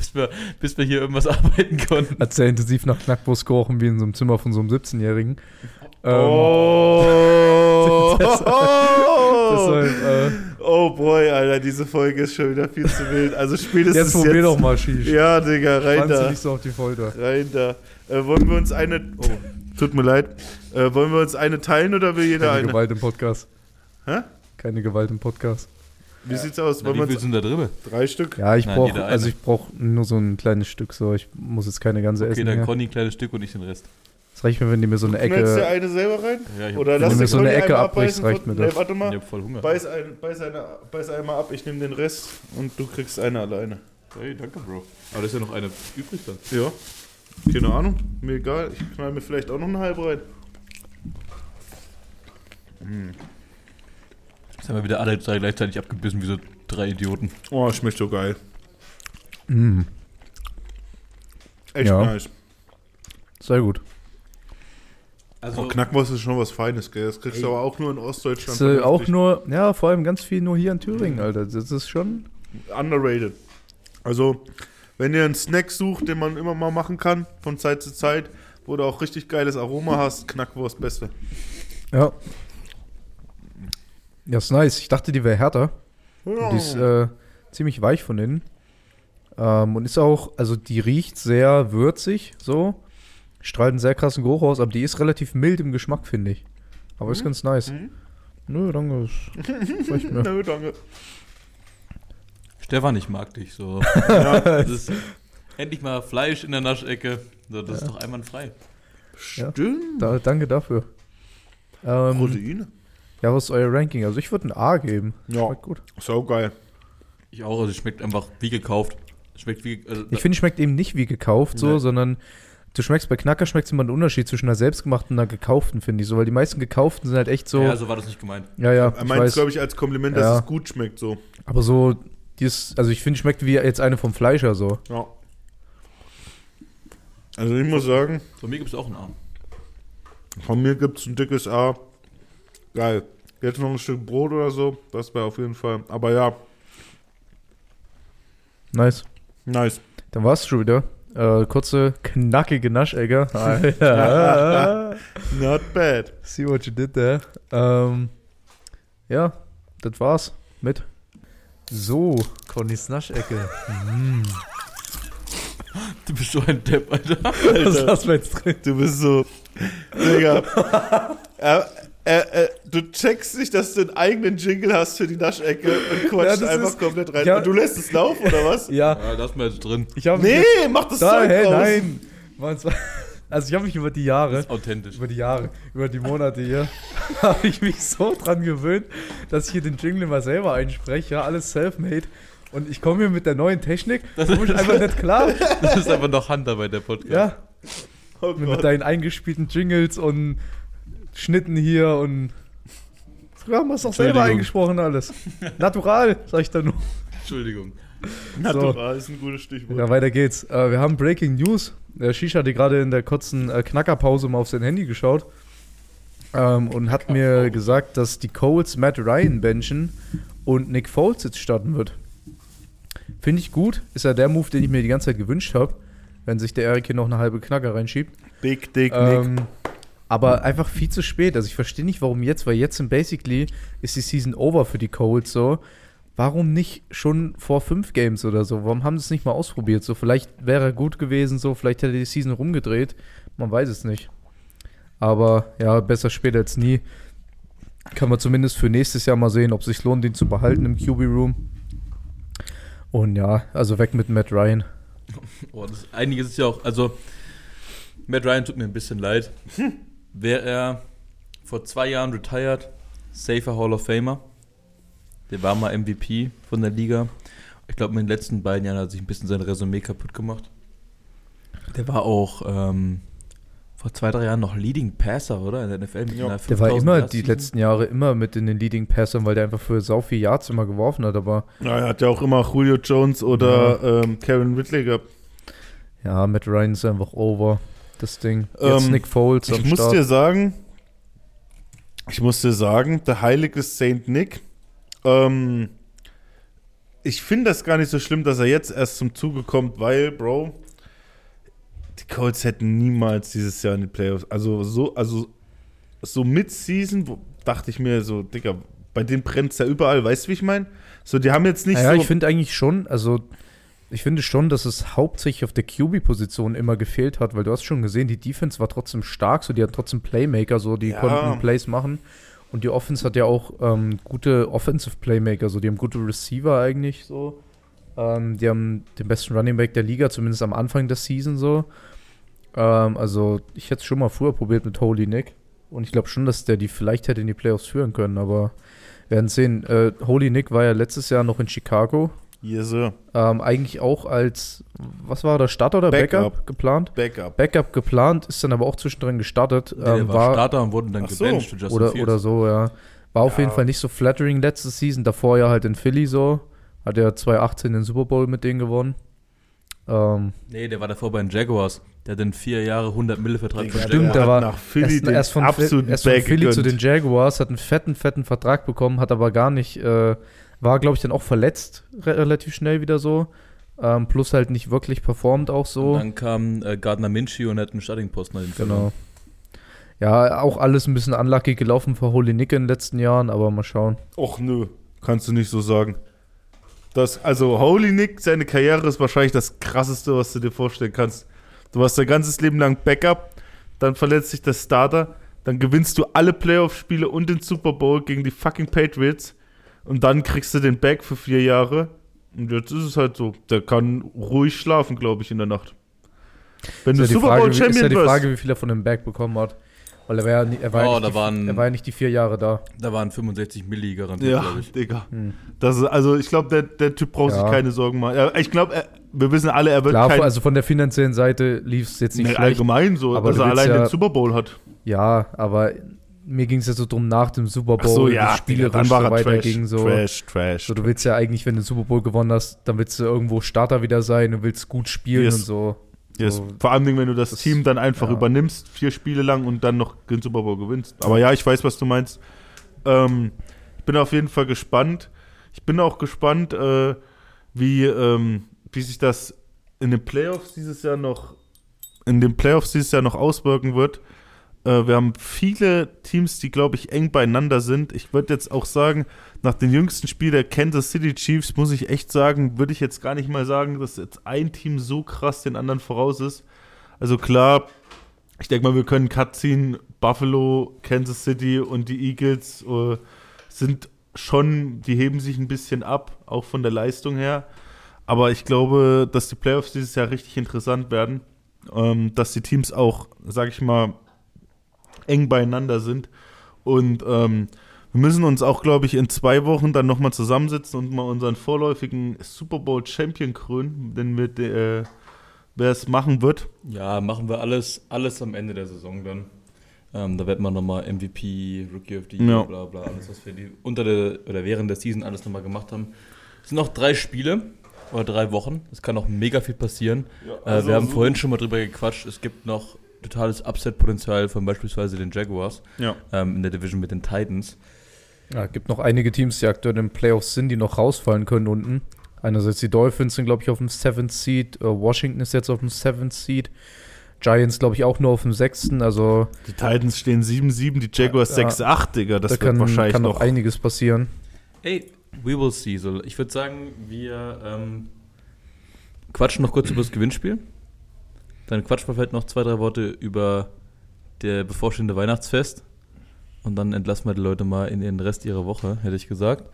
bis, wir, bis wir hier irgendwas arbeiten konnten. Hat sehr intensiv nach Knackwurst gerochen, wie in so einem Zimmer von so einem 17-Jährigen. Ähm, Oh. Das Deshalb, äh, oh boy, Alter, diese Folge ist schon wieder viel zu wild. Also spätestens jetzt probier jetzt. doch mal Shish. Ja, Digga, rein da. nicht so auf die Folter. Rein da. Äh, wollen wir uns eine. Oh, tut mir leid. Äh, wollen wir uns eine teilen oder will jeder Keine eine? Gewalt im Podcast. Hä? Keine Gewalt im Podcast. Wie sieht's aus? Na, wie viel sind da drin? drei Stück? Ja, ich brauche also ich brauche nur so ein kleines Stück so. Ich muss jetzt keine ganze Okay, essen. dann hier. Conny ein kleines Stück und ich den Rest. Es reicht mir, wenn die mir so eine Knallst dir Ecke. eine selber rein? Ja, ich Oder Wenn lass du mir so eine Ecke abbrichst, reicht mir das. Nee, warte mal. Ich hab voll Hunger. Beiß, ein, beiß, eine, beiß einmal ab, ich nehme den Rest und du kriegst eine alleine. Hey, danke, Bro. Aber da ist ja noch eine übrig dann. Ja. Keine Ahnung, mir egal. Ich knall mir vielleicht auch noch eine halbe rein. Jetzt haben wir wieder alle drei gleichzeitig abgebissen, wie so drei Idioten. Oh, schmeckt so geil. Mm, Echt Ja. nice. sehr gut. Also, Oh, Knackwurst ist schon was Feines, gell? Das kriegst du aber auch nur in Ostdeutschland. Das ist, äh, auch nur, ja, vor allem ganz viel nur hier in Thüringen, Alter. Das ist schon. underrated. Also, wenn ihr einen Snack sucht, den man immer mal machen kann, von Zeit zu Zeit, wo du auch richtig geiles Aroma hast, Knackwurst beste. Ja. Ja, ist nice. Ich dachte, die wäre härter. Ja. Die ist äh, ziemlich weich von innen. Ähm, und ist auch, also die riecht sehr würzig, so. Strahlt einen sehr krassen Geruch aus, aber die ist relativ mild im Geschmack, finde ich. Aber ist ganz nice. Mhm. Nö, danke. Nö, danke. Stefan, ich mag dich so. Ja, Das ist endlich mal Fleisch in der Naschecke. So, das ist doch einwandfrei. Ja. stimmt. Da, danke dafür. Ähm, Proteine. Ja, was ist euer Ranking? Also ich würde ein A geben. Ja, Schmeckt gut. so geil. Ich auch, also es schmeckt einfach wie gekauft. Schmeckt wie. Also, Ich finde, schmeckt eben nicht wie gekauft, so, Nee. sondern du schmeckst bei Knacker schmeckt immer einen Unterschied zwischen einer selbstgemachten und einer gekauften, finde ich so, weil die meisten gekauften sind halt echt so. Ja, so war das nicht gemeint. Ja, ja, Er ich meint es, glaube ich, als Kompliment, dass Ja. es gut schmeckt, so. Aber so, die ist, also ich finde, schmeckt wie jetzt eine vom Fleischer so. Ja. Also, ich muss sagen, Von mir gibt es auch einen Arm. von mir gibt es ein dickes A. Geil. Jetzt noch ein Stück Brot oder so, das wäre auf jeden Fall. Aber ja, Nice. nice. Dann war's schon wieder. Äh, kurze, knackige Naschegger. Alter. Not bad. See what you did there. Ähm, ja, das war's mit. So, Connys Naschecke. Du bist so ein Depp, Alter. Was lassen wir jetzt drin? Du bist so. Digga. er, er, du checkst nicht, dass du einen eigenen Jingle hast für die Naschecke und Ja, quatschst das einfach ist- komplett rein. Ja. Und du lässt es laufen, oder was? Ja, Ja, lass mal jetzt drin. ich habe Nee, mach das Da, Zeug hä, raus. nein. Mann, Also ich habe mich über die Jahre, Authentisch. über die Jahre, über die Monate hier, habe ich mich so dran gewöhnt, dass ich hier den Jingle mal selber einspreche, ja, alles self-made. Und ich komme hier mit der neuen Technik, da komme ich einfach nicht klar. Das ist einfach noch Hunter der Podcast. Ja, Oh mit deinen eingespielten Jingles und Schnitten hier und wir haben es auch selber eingesprochen alles. Natural, sag ich da nur. Entschuldigung. Natural ist ein gutes Stichwort. Ja, weiter geht's. Äh, wir haben Breaking News. Der Shisha hatte gerade in der kurzen äh, Knackerpause mal auf sein Handy geschaut ähm, und hat mir gesagt, dass die Coles Matt Ryan benchen und Nick Foles jetzt starten wird. Finde ich gut. Ist ja der Move, den ich mir die ganze Zeit gewünscht habe, wenn sich der Erik hier noch eine halbe Knacker reinschiebt. Big Dick Nick. Aber einfach viel zu spät. Also ich verstehe nicht, warum jetzt, weil jetzt sind basically ist die Season over für die Colts so. Warum nicht schon vor fünf Games oder so? Warum haben sie es nicht mal ausprobiert? So, vielleicht wäre er gut gewesen, so, vielleicht hätte die Season rumgedreht. Man weiß es nicht. Aber ja, besser spät als nie. Kann man zumindest für nächstes Jahr mal sehen, ob es sich lohnt, den zu behalten im QB-Room. Und ja, also weg mit Matt Ryan. Oh, das, einiges ist ja auch, also Matt Ryan tut mir ein bisschen leid. Wäre er vor zwei Jahren retired, safer Hall of Famer. Der war mal MVP von der Liga. Ich glaube, in den letzten beiden Jahren hat er sich ein bisschen sein Resümee kaputt gemacht. Der war auch ähm, vor zwei, drei Jahren noch Leading Passer, oder? In der NFL mit Ja. einer Der war 5000 immer die letzten Jahre immer mit in den Leading Passern, weil der einfach für sau viel Yards immer geworfen hat. Aber Ja, er hat ja auch immer Julio Jones oder ähm, Karen Whitley gehabt. ja, Matt Ryan ist einfach over. Das Ding. Jetzt Ähm, Nick Foles Ich muss Start. dir sagen, ich muss dir sagen, der heilige Saint Nick, ähm, ich finde das gar nicht so schlimm, dass er jetzt erst zum Zuge kommt, weil, Bro, die Colts hätten niemals dieses Jahr in die Playoffs, also so, also so Mid-Season, wo- dachte ich mir so, Digga, bei dem brennt es ja überall, weißt du, wie ich meine? So, die haben jetzt nicht naja, so... ich finde eigentlich schon, also ich finde schon, dass es hauptsächlich auf der QB-Position immer gefehlt hat, weil du hast schon gesehen, die Defense war trotzdem stark, so die hat trotzdem Playmaker, so die Ja. konnten Plays machen. Und die Offense hat ja auch ähm, gute Offensive Playmaker, so die haben gute Receiver eigentlich so. Ähm, die haben den besten Running Back der Liga, zumindest am Anfang der Season so. Ähm, also, ich hätte es schon mal früher probiert mit Holy Nick. Und ich glaube schon, dass der die vielleicht hätte in die Playoffs führen können, aber wir werden sehen. Äh, Holy Nick war ja letztes Jahr noch in Chicago. Yes, sir. Ähm, eigentlich auch als, was war der Starter oder Backup, Backup. geplant? Backup. Backup geplant, ist dann aber auch zwischendrin gestartet. der ähm, war, Starter und wurden dann so. gebencht. für Justin oder, Fields. oder so, ja. War auf Ja. jeden Fall nicht so flattering letzte Season. Davor ja halt in Philly so. Hat ja 2018 den Super Bowl mit denen gewonnen. Ähm, Nee, der war davor bei den Jaguars. Der hat den vier Jahre 100 Mille Vertrag Digga, Stimmt, der hat war nach Philly erst, erst von, erst von Philly zu den gegönnt. Jaguars, hat einen fetten, fetten Vertrag bekommen, hat aber gar nicht, äh, war glaube ich dann auch verletzt, re relativ schnell wieder so. Ähm, plus halt nicht wirklich performt auch Und so. dann kam äh, Gardner Minshew und hat einen Starting-Posten den Genau. Ja, auch alles ein bisschen unlucky gelaufen für Holy Nick in den letzten Jahren, aber mal schauen. Och nö, kannst du nicht so sagen. Das, also Holy Nick, seine Karriere ist wahrscheinlich das krasseste, was du dir vorstellen kannst. Du warst dein ganzes Leben lang Backup, dann verletzt sich der Starter, dann gewinnst du alle Playoff-Spiele und den Super Bowl gegen die fucking Patriots und dann kriegst du den Back für vier Jahre. Und jetzt ist es halt so, der kann ruhig schlafen, glaube ich, in der Nacht. Wenn Ist du ja, Super Bowl wie, ist ja Champion die wirst. Frage, wie viel er von dem Back bekommen hat. Weil er war ja, nie- er war, Oh, ja, nicht, waren- die, er war ja nicht die vier Jahre da. Da waren 65 Milli garantiert, Ja, glaube ich. Digga. Hm. Das ist, also ich glaube, der, der Typ braucht Ja. sich keine Sorgen machen. Ich glaube, er- wir wissen alle, er wird Klar, kein, also von der finanziellen Seite lief es jetzt nicht Nee, schlecht. allgemein so, aber dass er allein ja- den Super Bowl hat. Ja, aber mir ging es ja so drum nach dem Super Ach Bowl, so, wie ja, spielerisch so er weiterging. Trash, So. Trash, Trash. so, du willst ja eigentlich, wenn du den Super Bowl gewonnen hast, dann willst du irgendwo Starter wieder sein und willst gut spielen Yes. und so. Yes. so Vor allem, wenn du das, das- Team dann einfach ja. übernimmst, vier Spiele lang und dann noch den Super Bowl gewinnst. Aber ja, ich weiß, was du meinst. Ähm, ich bin auf jeden Fall gespannt. Ich bin auch gespannt, äh, wie, ähm, wie sich das in den Playoffs dieses Jahr noch in den Playoffs dieses Jahr noch auswirken wird. Äh, wir haben viele Teams, die, glaube ich, eng beieinander sind. Ich würde jetzt auch sagen, nach dem jüngsten Spiel der Kansas City Chiefs, muss ich echt sagen, würde ich jetzt gar nicht mal sagen, dass jetzt ein Team so krass den anderen voraus ist. Also klar, ich denke mal, wir können Cut ziehen. Buffalo, Kansas City und die Eagles äh, sind schon, die heben sich ein bisschen ab, auch von der Leistung her. Aber ich glaube, dass die Playoffs dieses Jahr richtig interessant werden. Ähm, dass die Teams auch, sag ich mal, eng beieinander sind. Und ähm, wir müssen uns auch, glaube ich, in zwei Wochen dann nochmal zusammensetzen und mal unseren vorläufigen Super Bowl Champion krönen, denn mit, äh, wer es machen wird. Ja, machen wir alles, alles am Ende der Saison dann. Ähm, da wird man nochmal MVP, Rookie of the Year, Ja. bla bla, alles, was wir die unter der oder während der Season alles nochmal gemacht haben. Es sind noch drei Spiele oder drei Wochen. Es kann noch mega viel passieren. äh, wir haben vorhin schon mal drüber gequatscht. Es gibt noch totales Upset-Potenzial von beispielsweise den Jaguars Ja. ähm, in der Division mit den Titans. Ja, gibt noch einige Teams, die aktuell in den Playoffs sind, die noch rausfallen können unten. Einerseits die Dolphins sind, glaube ich, auf dem 7th Seed. Äh, Washington ist jetzt auf dem 7th Seed. Giants, glaube ich, auch nur auf dem 6. Also Die Titans stehen 7-7, die Jaguars Ja. 6-8, Digga. Das da wird kann, wahrscheinlich kann noch. noch einiges passieren. Ey, we will see. So, ich würde sagen, wir ähm, quatschen noch kurz über das Gewinnspiel. Dann quatschen wir vielleicht noch zwei, drei Worte über der bevorstehende Weihnachtsfest. Und dann entlassen wir die Leute mal in den Rest ihrer Woche, hätte ich gesagt.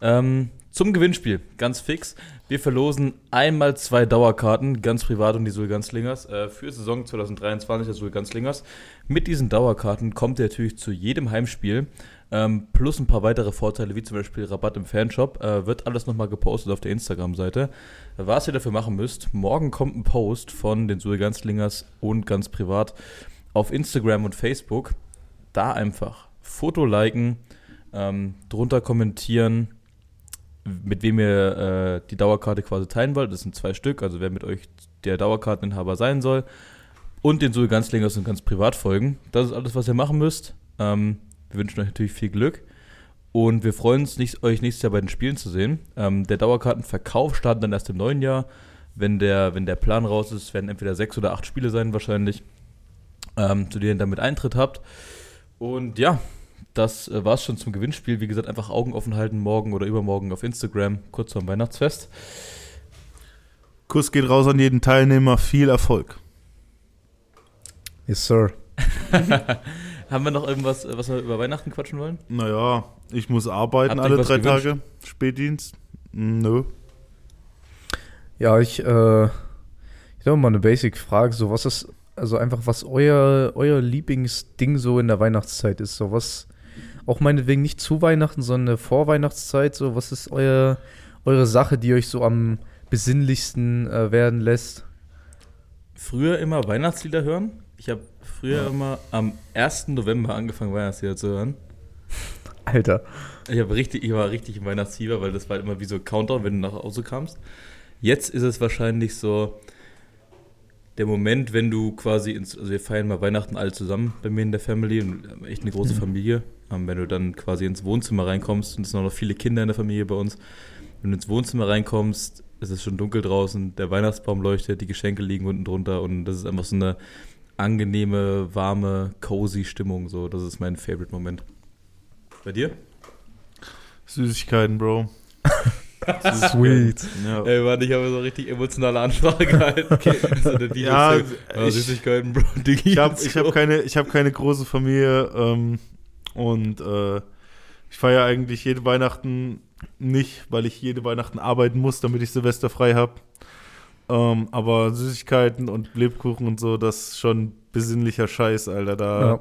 Ähm, zum Gewinnspiel, ganz fix. Wir verlosen einmal zwei Dauerkarten, ganz privat und die Sul Ganzlingers, äh, für Saison 2023 der Sul Ganzlingers. Mit diesen Dauerkarten kommt ihr natürlich zu jedem Heimspiel, ähm, plus ein paar weitere Vorteile, wie zum Beispiel Rabatt im Fanshop. Äh, wird alles nochmal gepostet auf der Instagram-Seite. Was ihr dafür machen müsst, morgen kommt ein Post von den Sul Ganzlingers und ganz privat auf Instagram und Facebook. Da einfach Foto liken, ähm, drunter kommentieren, mit wem ihr äh, die Dauerkarte quasi teilen wollt. Das sind zwei Stück, also wer mit euch der Dauerkarteninhaber sein soll. Und den Sul Ganzlingers und ganz privat folgen. Das ist alles, was ihr machen müsst. Ähm, wir wünschen euch natürlich viel Glück. Und wir freuen uns, nicht, euch nächstes Jahr bei den Spielen zu sehen. Ähm, der Dauerkartenverkauf startet dann erst im neuen Jahr. Wenn der, wenn der Plan raus ist, werden entweder sechs oder acht Spiele sein wahrscheinlich, ähm, zu denen ihr damit Eintritt habt. Und ja, das äh, war es schon zum Gewinnspiel. Wie gesagt, einfach Augen offen halten, morgen oder übermorgen auf Instagram, kurz vorm Weihnachtsfest. Kuss geht raus an jeden Teilnehmer. Viel Erfolg. Yes, sir. Haben wir noch irgendwas, äh, was wir über Weihnachten quatschen wollen? Naja, ich muss arbeiten Habt alle drei gewünscht? Tage. Spätdienst. Nö. Ja, ich, äh, ich habe mal eine Basic-Frage. So, was ist also einfach, was euer, euer Lieblingsding so in der Weihnachtszeit ist. So was, auch meinetwegen nicht zu Weihnachten, sondern vor Weihnachtszeit. So, was ist euer, eure Sache, die euch so am besinnlichsten äh, werden lässt? Früher immer Weihnachtslieder hören. Ich habe früher immer am 1. November angefangen, Weihnachtslieder zu hören. Alter. Ich, richtig, ich war richtig im Weihnachtsfieber, weil das war immer wie so Countdown, wenn du nach Hause kamst. Jetzt ist es wahrscheinlich so der Moment, wenn du quasi ins, also wir feiern mal Weihnachten alle zusammen bei mir in der Family und haben echt eine große Mhm. Familie. Ähm, wenn du dann quasi ins Wohnzimmer reinkommst und es sind auch noch viele Kinder in der Familie bei uns, wenn du ins Wohnzimmer reinkommst, es ist schon dunkel draußen, der Weihnachtsbaum leuchtet, die Geschenke liegen unten drunter und das ist einfach so eine angenehme, warme, cozy Stimmung. So, das ist mein Favorite-Moment. Bei dir? Süßigkeiten, Bro. Sweet. Ja. Ey, Mann, ich habe so richtig emotionale Ansprache gehalten. so der DJ Ja, ich- Süßigkeiten, Bro, Diggi. Ich habe hab keine, ich hab keine große Familie ähm, und äh, ich feiere eigentlich jede Weihnachten nicht, weil ich jede Weihnachten arbeiten muss, damit ich Silvester frei habe. Ähm, aber Süßigkeiten und Lebkuchen und so, das ist schon besinnlicher Scheiß, Alter. Da, Ja.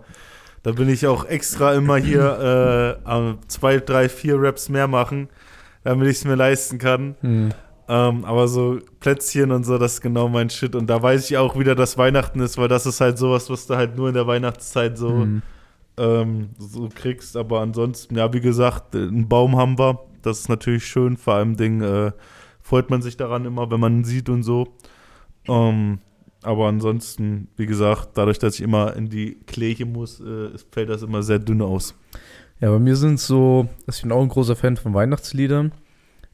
da bin ich auch extra immer hier äh, zwei, drei, vier Raps mehr machen, damit ich es mir leisten kann. Hm. Ähm, aber so Plätzchen und so, das ist genau mein Shit. Und da weiß ich auch wieder, dass Weihnachten ist, weil das ist halt sowas, was du halt nur in der Weihnachtszeit so, Hm. ähm, so kriegst. Aber ansonsten, ja, wie gesagt, äh, einen Baum haben wir. Das ist natürlich schön. Vor allem Ding äh, freut man sich daran immer, wenn man ihn sieht und so. Ähm, aber ansonsten, wie gesagt, dadurch, dass ich immer in die Kläche muss, äh, es fällt das immer sehr dünn aus. Ja, bei mir sind so, also ich bin auch ein großer Fan von Weihnachtsliedern.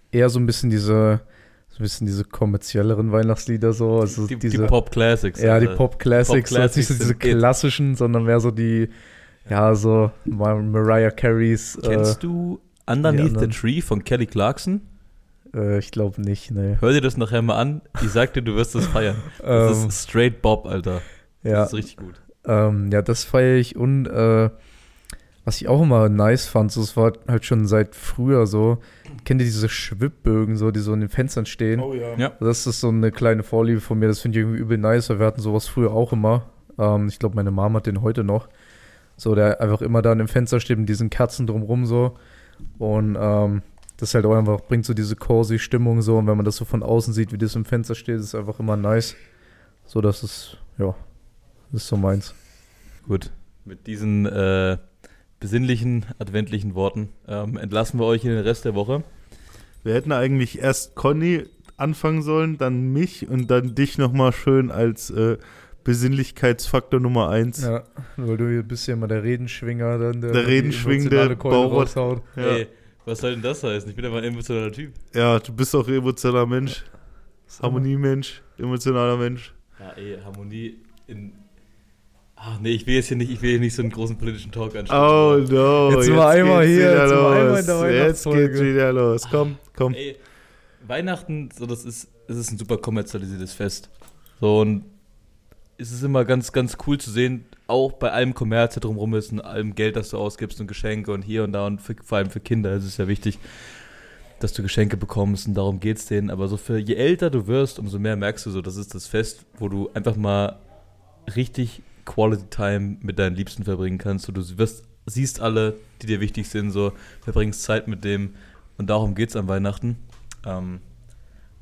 Eher so ein bisschen diese, so ein bisschen diese kommerzielleren Weihnachtslieder so. Also die, diese, die Pop Classics. Ja, die Alter. Pop Classics, so jetzt nicht so diese klassischen, sondern mehr so die, ja, so Mar Mariah Careys. Kennst du Underneath the. Tree von Kelly Clarkson? Äh, ich glaube nicht, ne. Hör dir das nachher mal an. Ich sag dir, du wirst das feiern. Das Ähm, ist straight Bob, Alter. Das ja, ist richtig gut. ähm, ja, das feiere ich und äh, was ich auch immer nice fand, so, es war halt schon seit früher so, kennt ihr diese Schwibbögen, so, die so in den Fenstern stehen? ja. Ja. Das ist so eine kleine Vorliebe von mir. Das finde ich irgendwie übel nice, weil wir hatten sowas früher auch immer. Ähm, ich glaube, meine Mom hat den heute noch. So, der einfach immer da an dem Fenster steht mit diesen Kerzen drumrum so. Und ähm, das halt auch einfach bringt so diese cozy Stimmung so. Und wenn man das so von außen sieht, wie das im Fenster steht, ist es einfach immer nice. So, das ist, ja, das ist so meins. Gut. Mit diesen äh, besinnlichen, adventlichen Worten ähm, entlassen wir euch in den Rest der Woche. Wir hätten eigentlich erst Conny anfangen sollen, dann mich und dann dich nochmal schön als äh, Besinnlichkeitsfaktor Nummer eins. Ja, weil du hier bist ja immer der Redenschwinger, dann Der die Redenschwingende raushaut. Ja. Ey, was soll denn das heißen? Ich bin aber ein emotionaler Typ. ja, du bist auch emotionaler Mensch, Harmoniemensch, emotionaler Mensch. Ja, ey, Harmonie in. Ach nee, ich will jetzt hier nicht, ich will hier nicht so einen großen politischen Talk anstellen. Oh no, Jetzt sind wir einmal hier, jetzt sind wir einmal in los. der Jetzt Weihnachtsfolge. geht's wieder los. Komm, komm. Ey, Weihnachten, so das ist, es ist ein super kommerzialisiertes Fest. So und es ist immer ganz, ganz cool zu sehen, auch bei allem Kommerz, der drumherum ist und allem Geld, das du ausgibst und Geschenke und hier und da und für, vor allem für Kinder ist es ja wichtig, dass du Geschenke bekommst und darum geht's denen. Aber so für je älter du wirst, umso mehr merkst du so, das ist das Fest, wo du einfach mal richtig Quality Time mit deinen Liebsten verbringen kannst. Du wirst, siehst alle, die dir wichtig sind, so verbringst Zeit mit dem und darum geht's an Weihnachten. Ähm,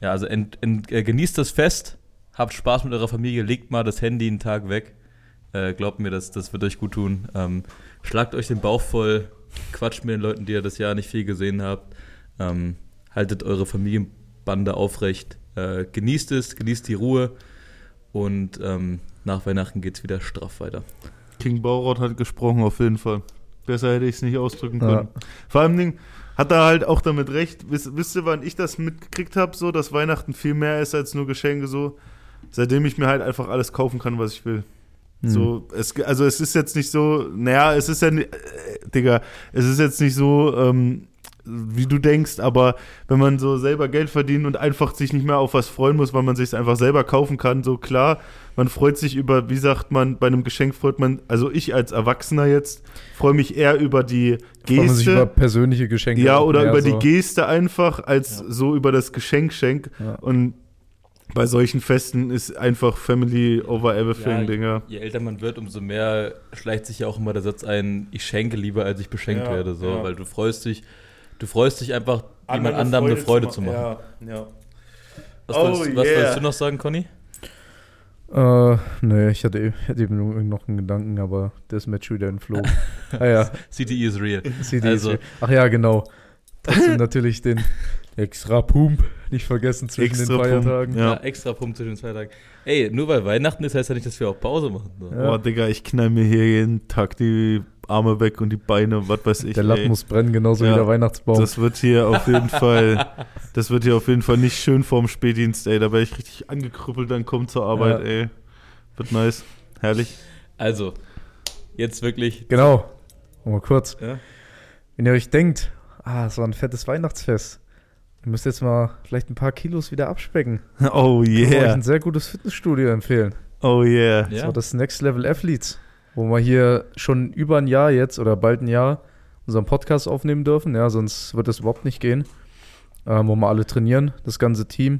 ja, also ent, ent, äh, genießt das Fest, habt Spaß mit eurer Familie, legt mal das Handy einen Tag weg. Äh, glaubt mir, das, das wird euch gut tun. Ähm, schlagt euch den Bauch voll, quatscht mit den Leuten, die ihr das Jahr nicht viel gesehen habt. Ähm, haltet eure Familienbande aufrecht. Äh, genießt es, genießt die Ruhe und ähm, nach Weihnachten geht's wieder straff weiter. King Baurot hat gesprochen, auf jeden Fall. Besser hätte ich es nicht ausdrücken können. Ja. Vor allem hat er halt auch damit recht. Wisst, wisst ihr, wann ich das mitgekriegt habe, so, dass Weihnachten viel mehr ist als nur Geschenke, so? Seitdem ich mir halt einfach alles kaufen kann, was ich will. Hm. So, es, also es ist jetzt nicht so, naja, es ist ja, äh, Digga, es ist jetzt nicht so, ähm, wie du denkst, aber wenn man so selber Geld verdient und einfach sich nicht mehr auf was freuen muss, weil man sich einfach selber kaufen kann, so klar, man freut sich über, wie sagt man, bei einem Geschenk freut man, also ich als Erwachsener jetzt, freue mich eher über die Freut man sich über Geste. persönliche Geschenke. Ja, oder über so. die Geste einfach, als Ja. so über das Geschenk schenk. Ja. Und Bei solchen Festen ist einfach Family over everything, Ja, Dinger. Je älter man wird, umso mehr schleicht sich ja auch immer der Satz ein, ich schenke lieber, als ich beschenkt Ja, werde. So, ja. weil du freust dich, du freust dich einfach, jemand anderem eine Freude zu machen. Ja, ja. Was, Oh, wolltest, was yeah. wolltest du noch sagen, Conny? Äh, nee, ich hatte, hatte eben noch einen Gedanken, aber der ist mir jetzt schon wieder entflogen. ah ja, CTE is real. CD Also- ist- Ach ja, genau. Trotzdem natürlich den extra Pump nicht vergessen zwischen Extra den Pump, Feiertagen. Ja. Ja. extra Punkt zwischen den zwei Tagen. Ey, nur weil Weihnachten ist, heißt ja nicht, dass wir auch Pause machen. So. Ja. Boah, Digga, ich knall mir hier jeden Tag die Arme weg und die Beine, was weiß ich. Der Latt ey. muss brennen, genauso Ja. wie der Weihnachtsbaum. Das wird hier auf jeden Fall, das wird hier auf jeden Fall nicht schön vorm Spätdienst, ey. Da werde ich richtig angekrüppelt, dann kommt zur Arbeit, Ja. ey. Wird nice. Herrlich. Also, jetzt wirklich. genau. Mal kurz. Ja? Wenn ihr euch denkt, ah, es war ein fettes Weihnachtsfest. Ihr müsst jetzt mal vielleicht ein paar Kilos wieder abspecken. Oh Ich kann euch yeah. ein sehr gutes Fitnessstudio empfehlen. Oh yeah. Das Ja. war das Next Level Athletes, wo wir hier schon über ein Jahr jetzt oder bald ein Jahr unseren Podcast aufnehmen dürfen. Ja, sonst wird das überhaupt nicht gehen. Ähm, wo wir alle trainieren, das ganze Team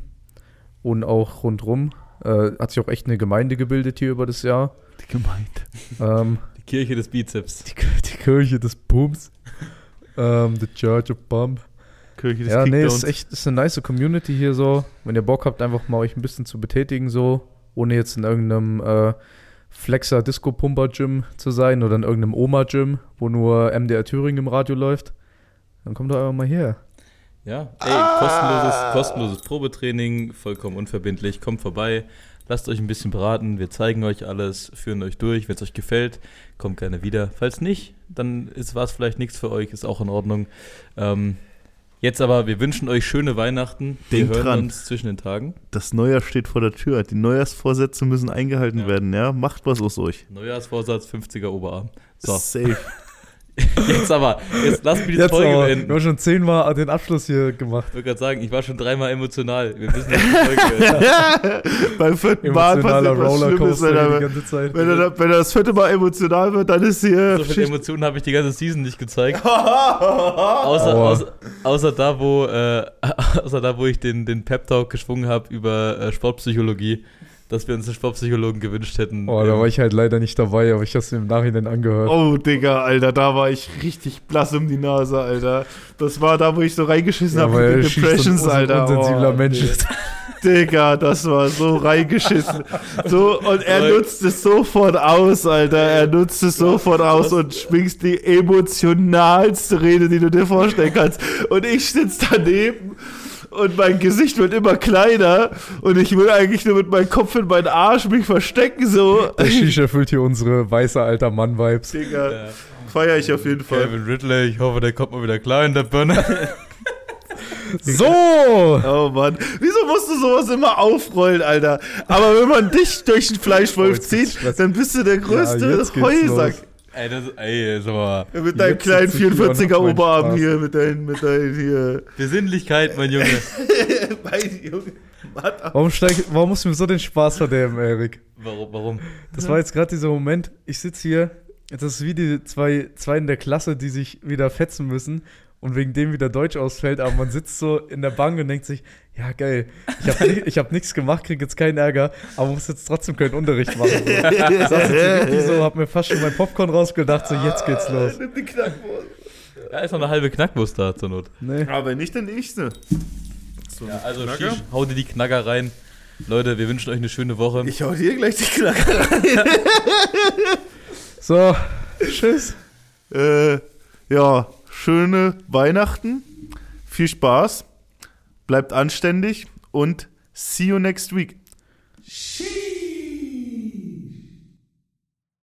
und auch rundrum. Äh, hat sich auch echt eine Gemeinde gebildet hier über das Jahr. Die Gemeinde. Ähm, Die Kirche des Bizeps. die, die Kirche des Pumps. Ähm, the Church of Pump. Kirche des Ja, nee, ist echt ist eine nice Community hier so. Wenn ihr Bock habt, einfach mal euch ein bisschen zu betätigen, so, ohne jetzt in irgendeinem äh, Flexer Disco Pumper Gym zu sein oder in irgendeinem Oma Gym, wo nur MDR Thüringen im Radio läuft, dann kommt doch einfach mal her. Ja, ey, kostenloses, kostenloses Probetraining, vollkommen unverbindlich. Kommt vorbei, lasst euch ein bisschen beraten. Wir zeigen euch alles, führen euch durch. Wenn es euch gefällt, kommt gerne wieder. Falls nicht, dann war es vielleicht nichts für euch, ist auch in Ordnung. Ähm, jetzt aber, wir wünschen euch schöne Weihnachten. Denkt wir hören dran. uns zwischen den Tagen. Das Neujahr steht vor der Tür. Die Neujahrsvorsätze müssen eingehalten Ja. werden, ja? Macht was aus euch. Neujahrsvorsatz, 50er Oberarm. So, Safe. jetzt aber, jetzt lass mich die Jetzt Folge aber, beenden. wir haben schon zehnmal den Abschluss hier gemacht. Ich wollte gerade sagen, ich war schon dreimal emotional. Wir müssen jetzt die Folge beenden. Beim vierten Mal Emotionaler passiert was Schlimmes, Rollercoaster wenn er, ganze Zeit. wenn, er, wenn er das vierte Mal emotional wird, dann ist hier So viele. Emotionen habe ich die ganze Season nicht gezeigt. außer, außer, außer da, wo, äh, außer da, wo ich den, den Pep-Talk geschwungen habe über äh, Sportpsychologie, dass wir uns einen Sportpsychologen gewünscht hätten. Oh, da Ähm, war ich halt leider nicht dabei, aber ich habe es mir im Nachhinein angehört. Oh, Digga, Alter, da war ich richtig blass um die Nase, Alter. Das war da, wo ich so reingeschissen Ja, habe mit so ein Depressions, un- Alter. unsensibler oh, Mensch ist. Digga, das war so reingeschissen. So, und er nutzt es sofort aus, Alter. Er nutzt es sofort aus und schwingst die emotionalste Rede, die du dir vorstellen kannst. Und ich sitze daneben und mein Gesicht wird immer kleiner und ich will eigentlich nur mit meinem Kopf in meinen Arsch mich verstecken, so. Der Shisha erfüllt hier unsere weiße alter Mann-Vibes. Digga, Ja. feier ich auf jeden Fall. Kevin Ridley, ich hoffe, der kommt mal wieder klar in der Birne. So! Oh Mann, wieso musst du sowas immer aufrollen, Alter? Aber wenn man dich durch den Fleischwolf zieht, dann bist du der größte geht's Heusack. los. Ey, das, ey, sag mal. Mit deinem kleinen sitze ich hier und hab 44er meinen Oberarm hier, mit deinen, mit deinen hier. Besinnlichkeit, mein Junge. mein Junge. Warum, steig, warum musst du mir so den Spaß verderben, Erik? Warum? warum? Das war jetzt gerade dieser Moment, ich sitze hier, das ist wie die zwei, zwei in der Klasse, die sich wieder fetzen müssen und wegen dem wieder Deutsch ausfällt, aber man sitzt so in der Bank und denkt sich, ja geil, ich habe ich hab nichts gemacht, krieg jetzt keinen Ärger, aber muss jetzt trotzdem keinen Unterricht machen. So. Ich saß jetzt so, hab mir fast schon mein Popcorn rausgedacht, so jetzt geht's los. Nimm die Knackwurst. Da ist noch eine halbe Knackwurst da zur Not. Nee. Aber nicht der nächste. So, Ja, also Knacker? Shish, hau dir die Knacker rein. Leute, wir wünschen euch eine schöne Woche. Ich hau dir gleich die Knacker rein. So, tschüss. äh, ja, schöne Weihnachten. Viel Spaß. Bleibt anständig und see you next week. She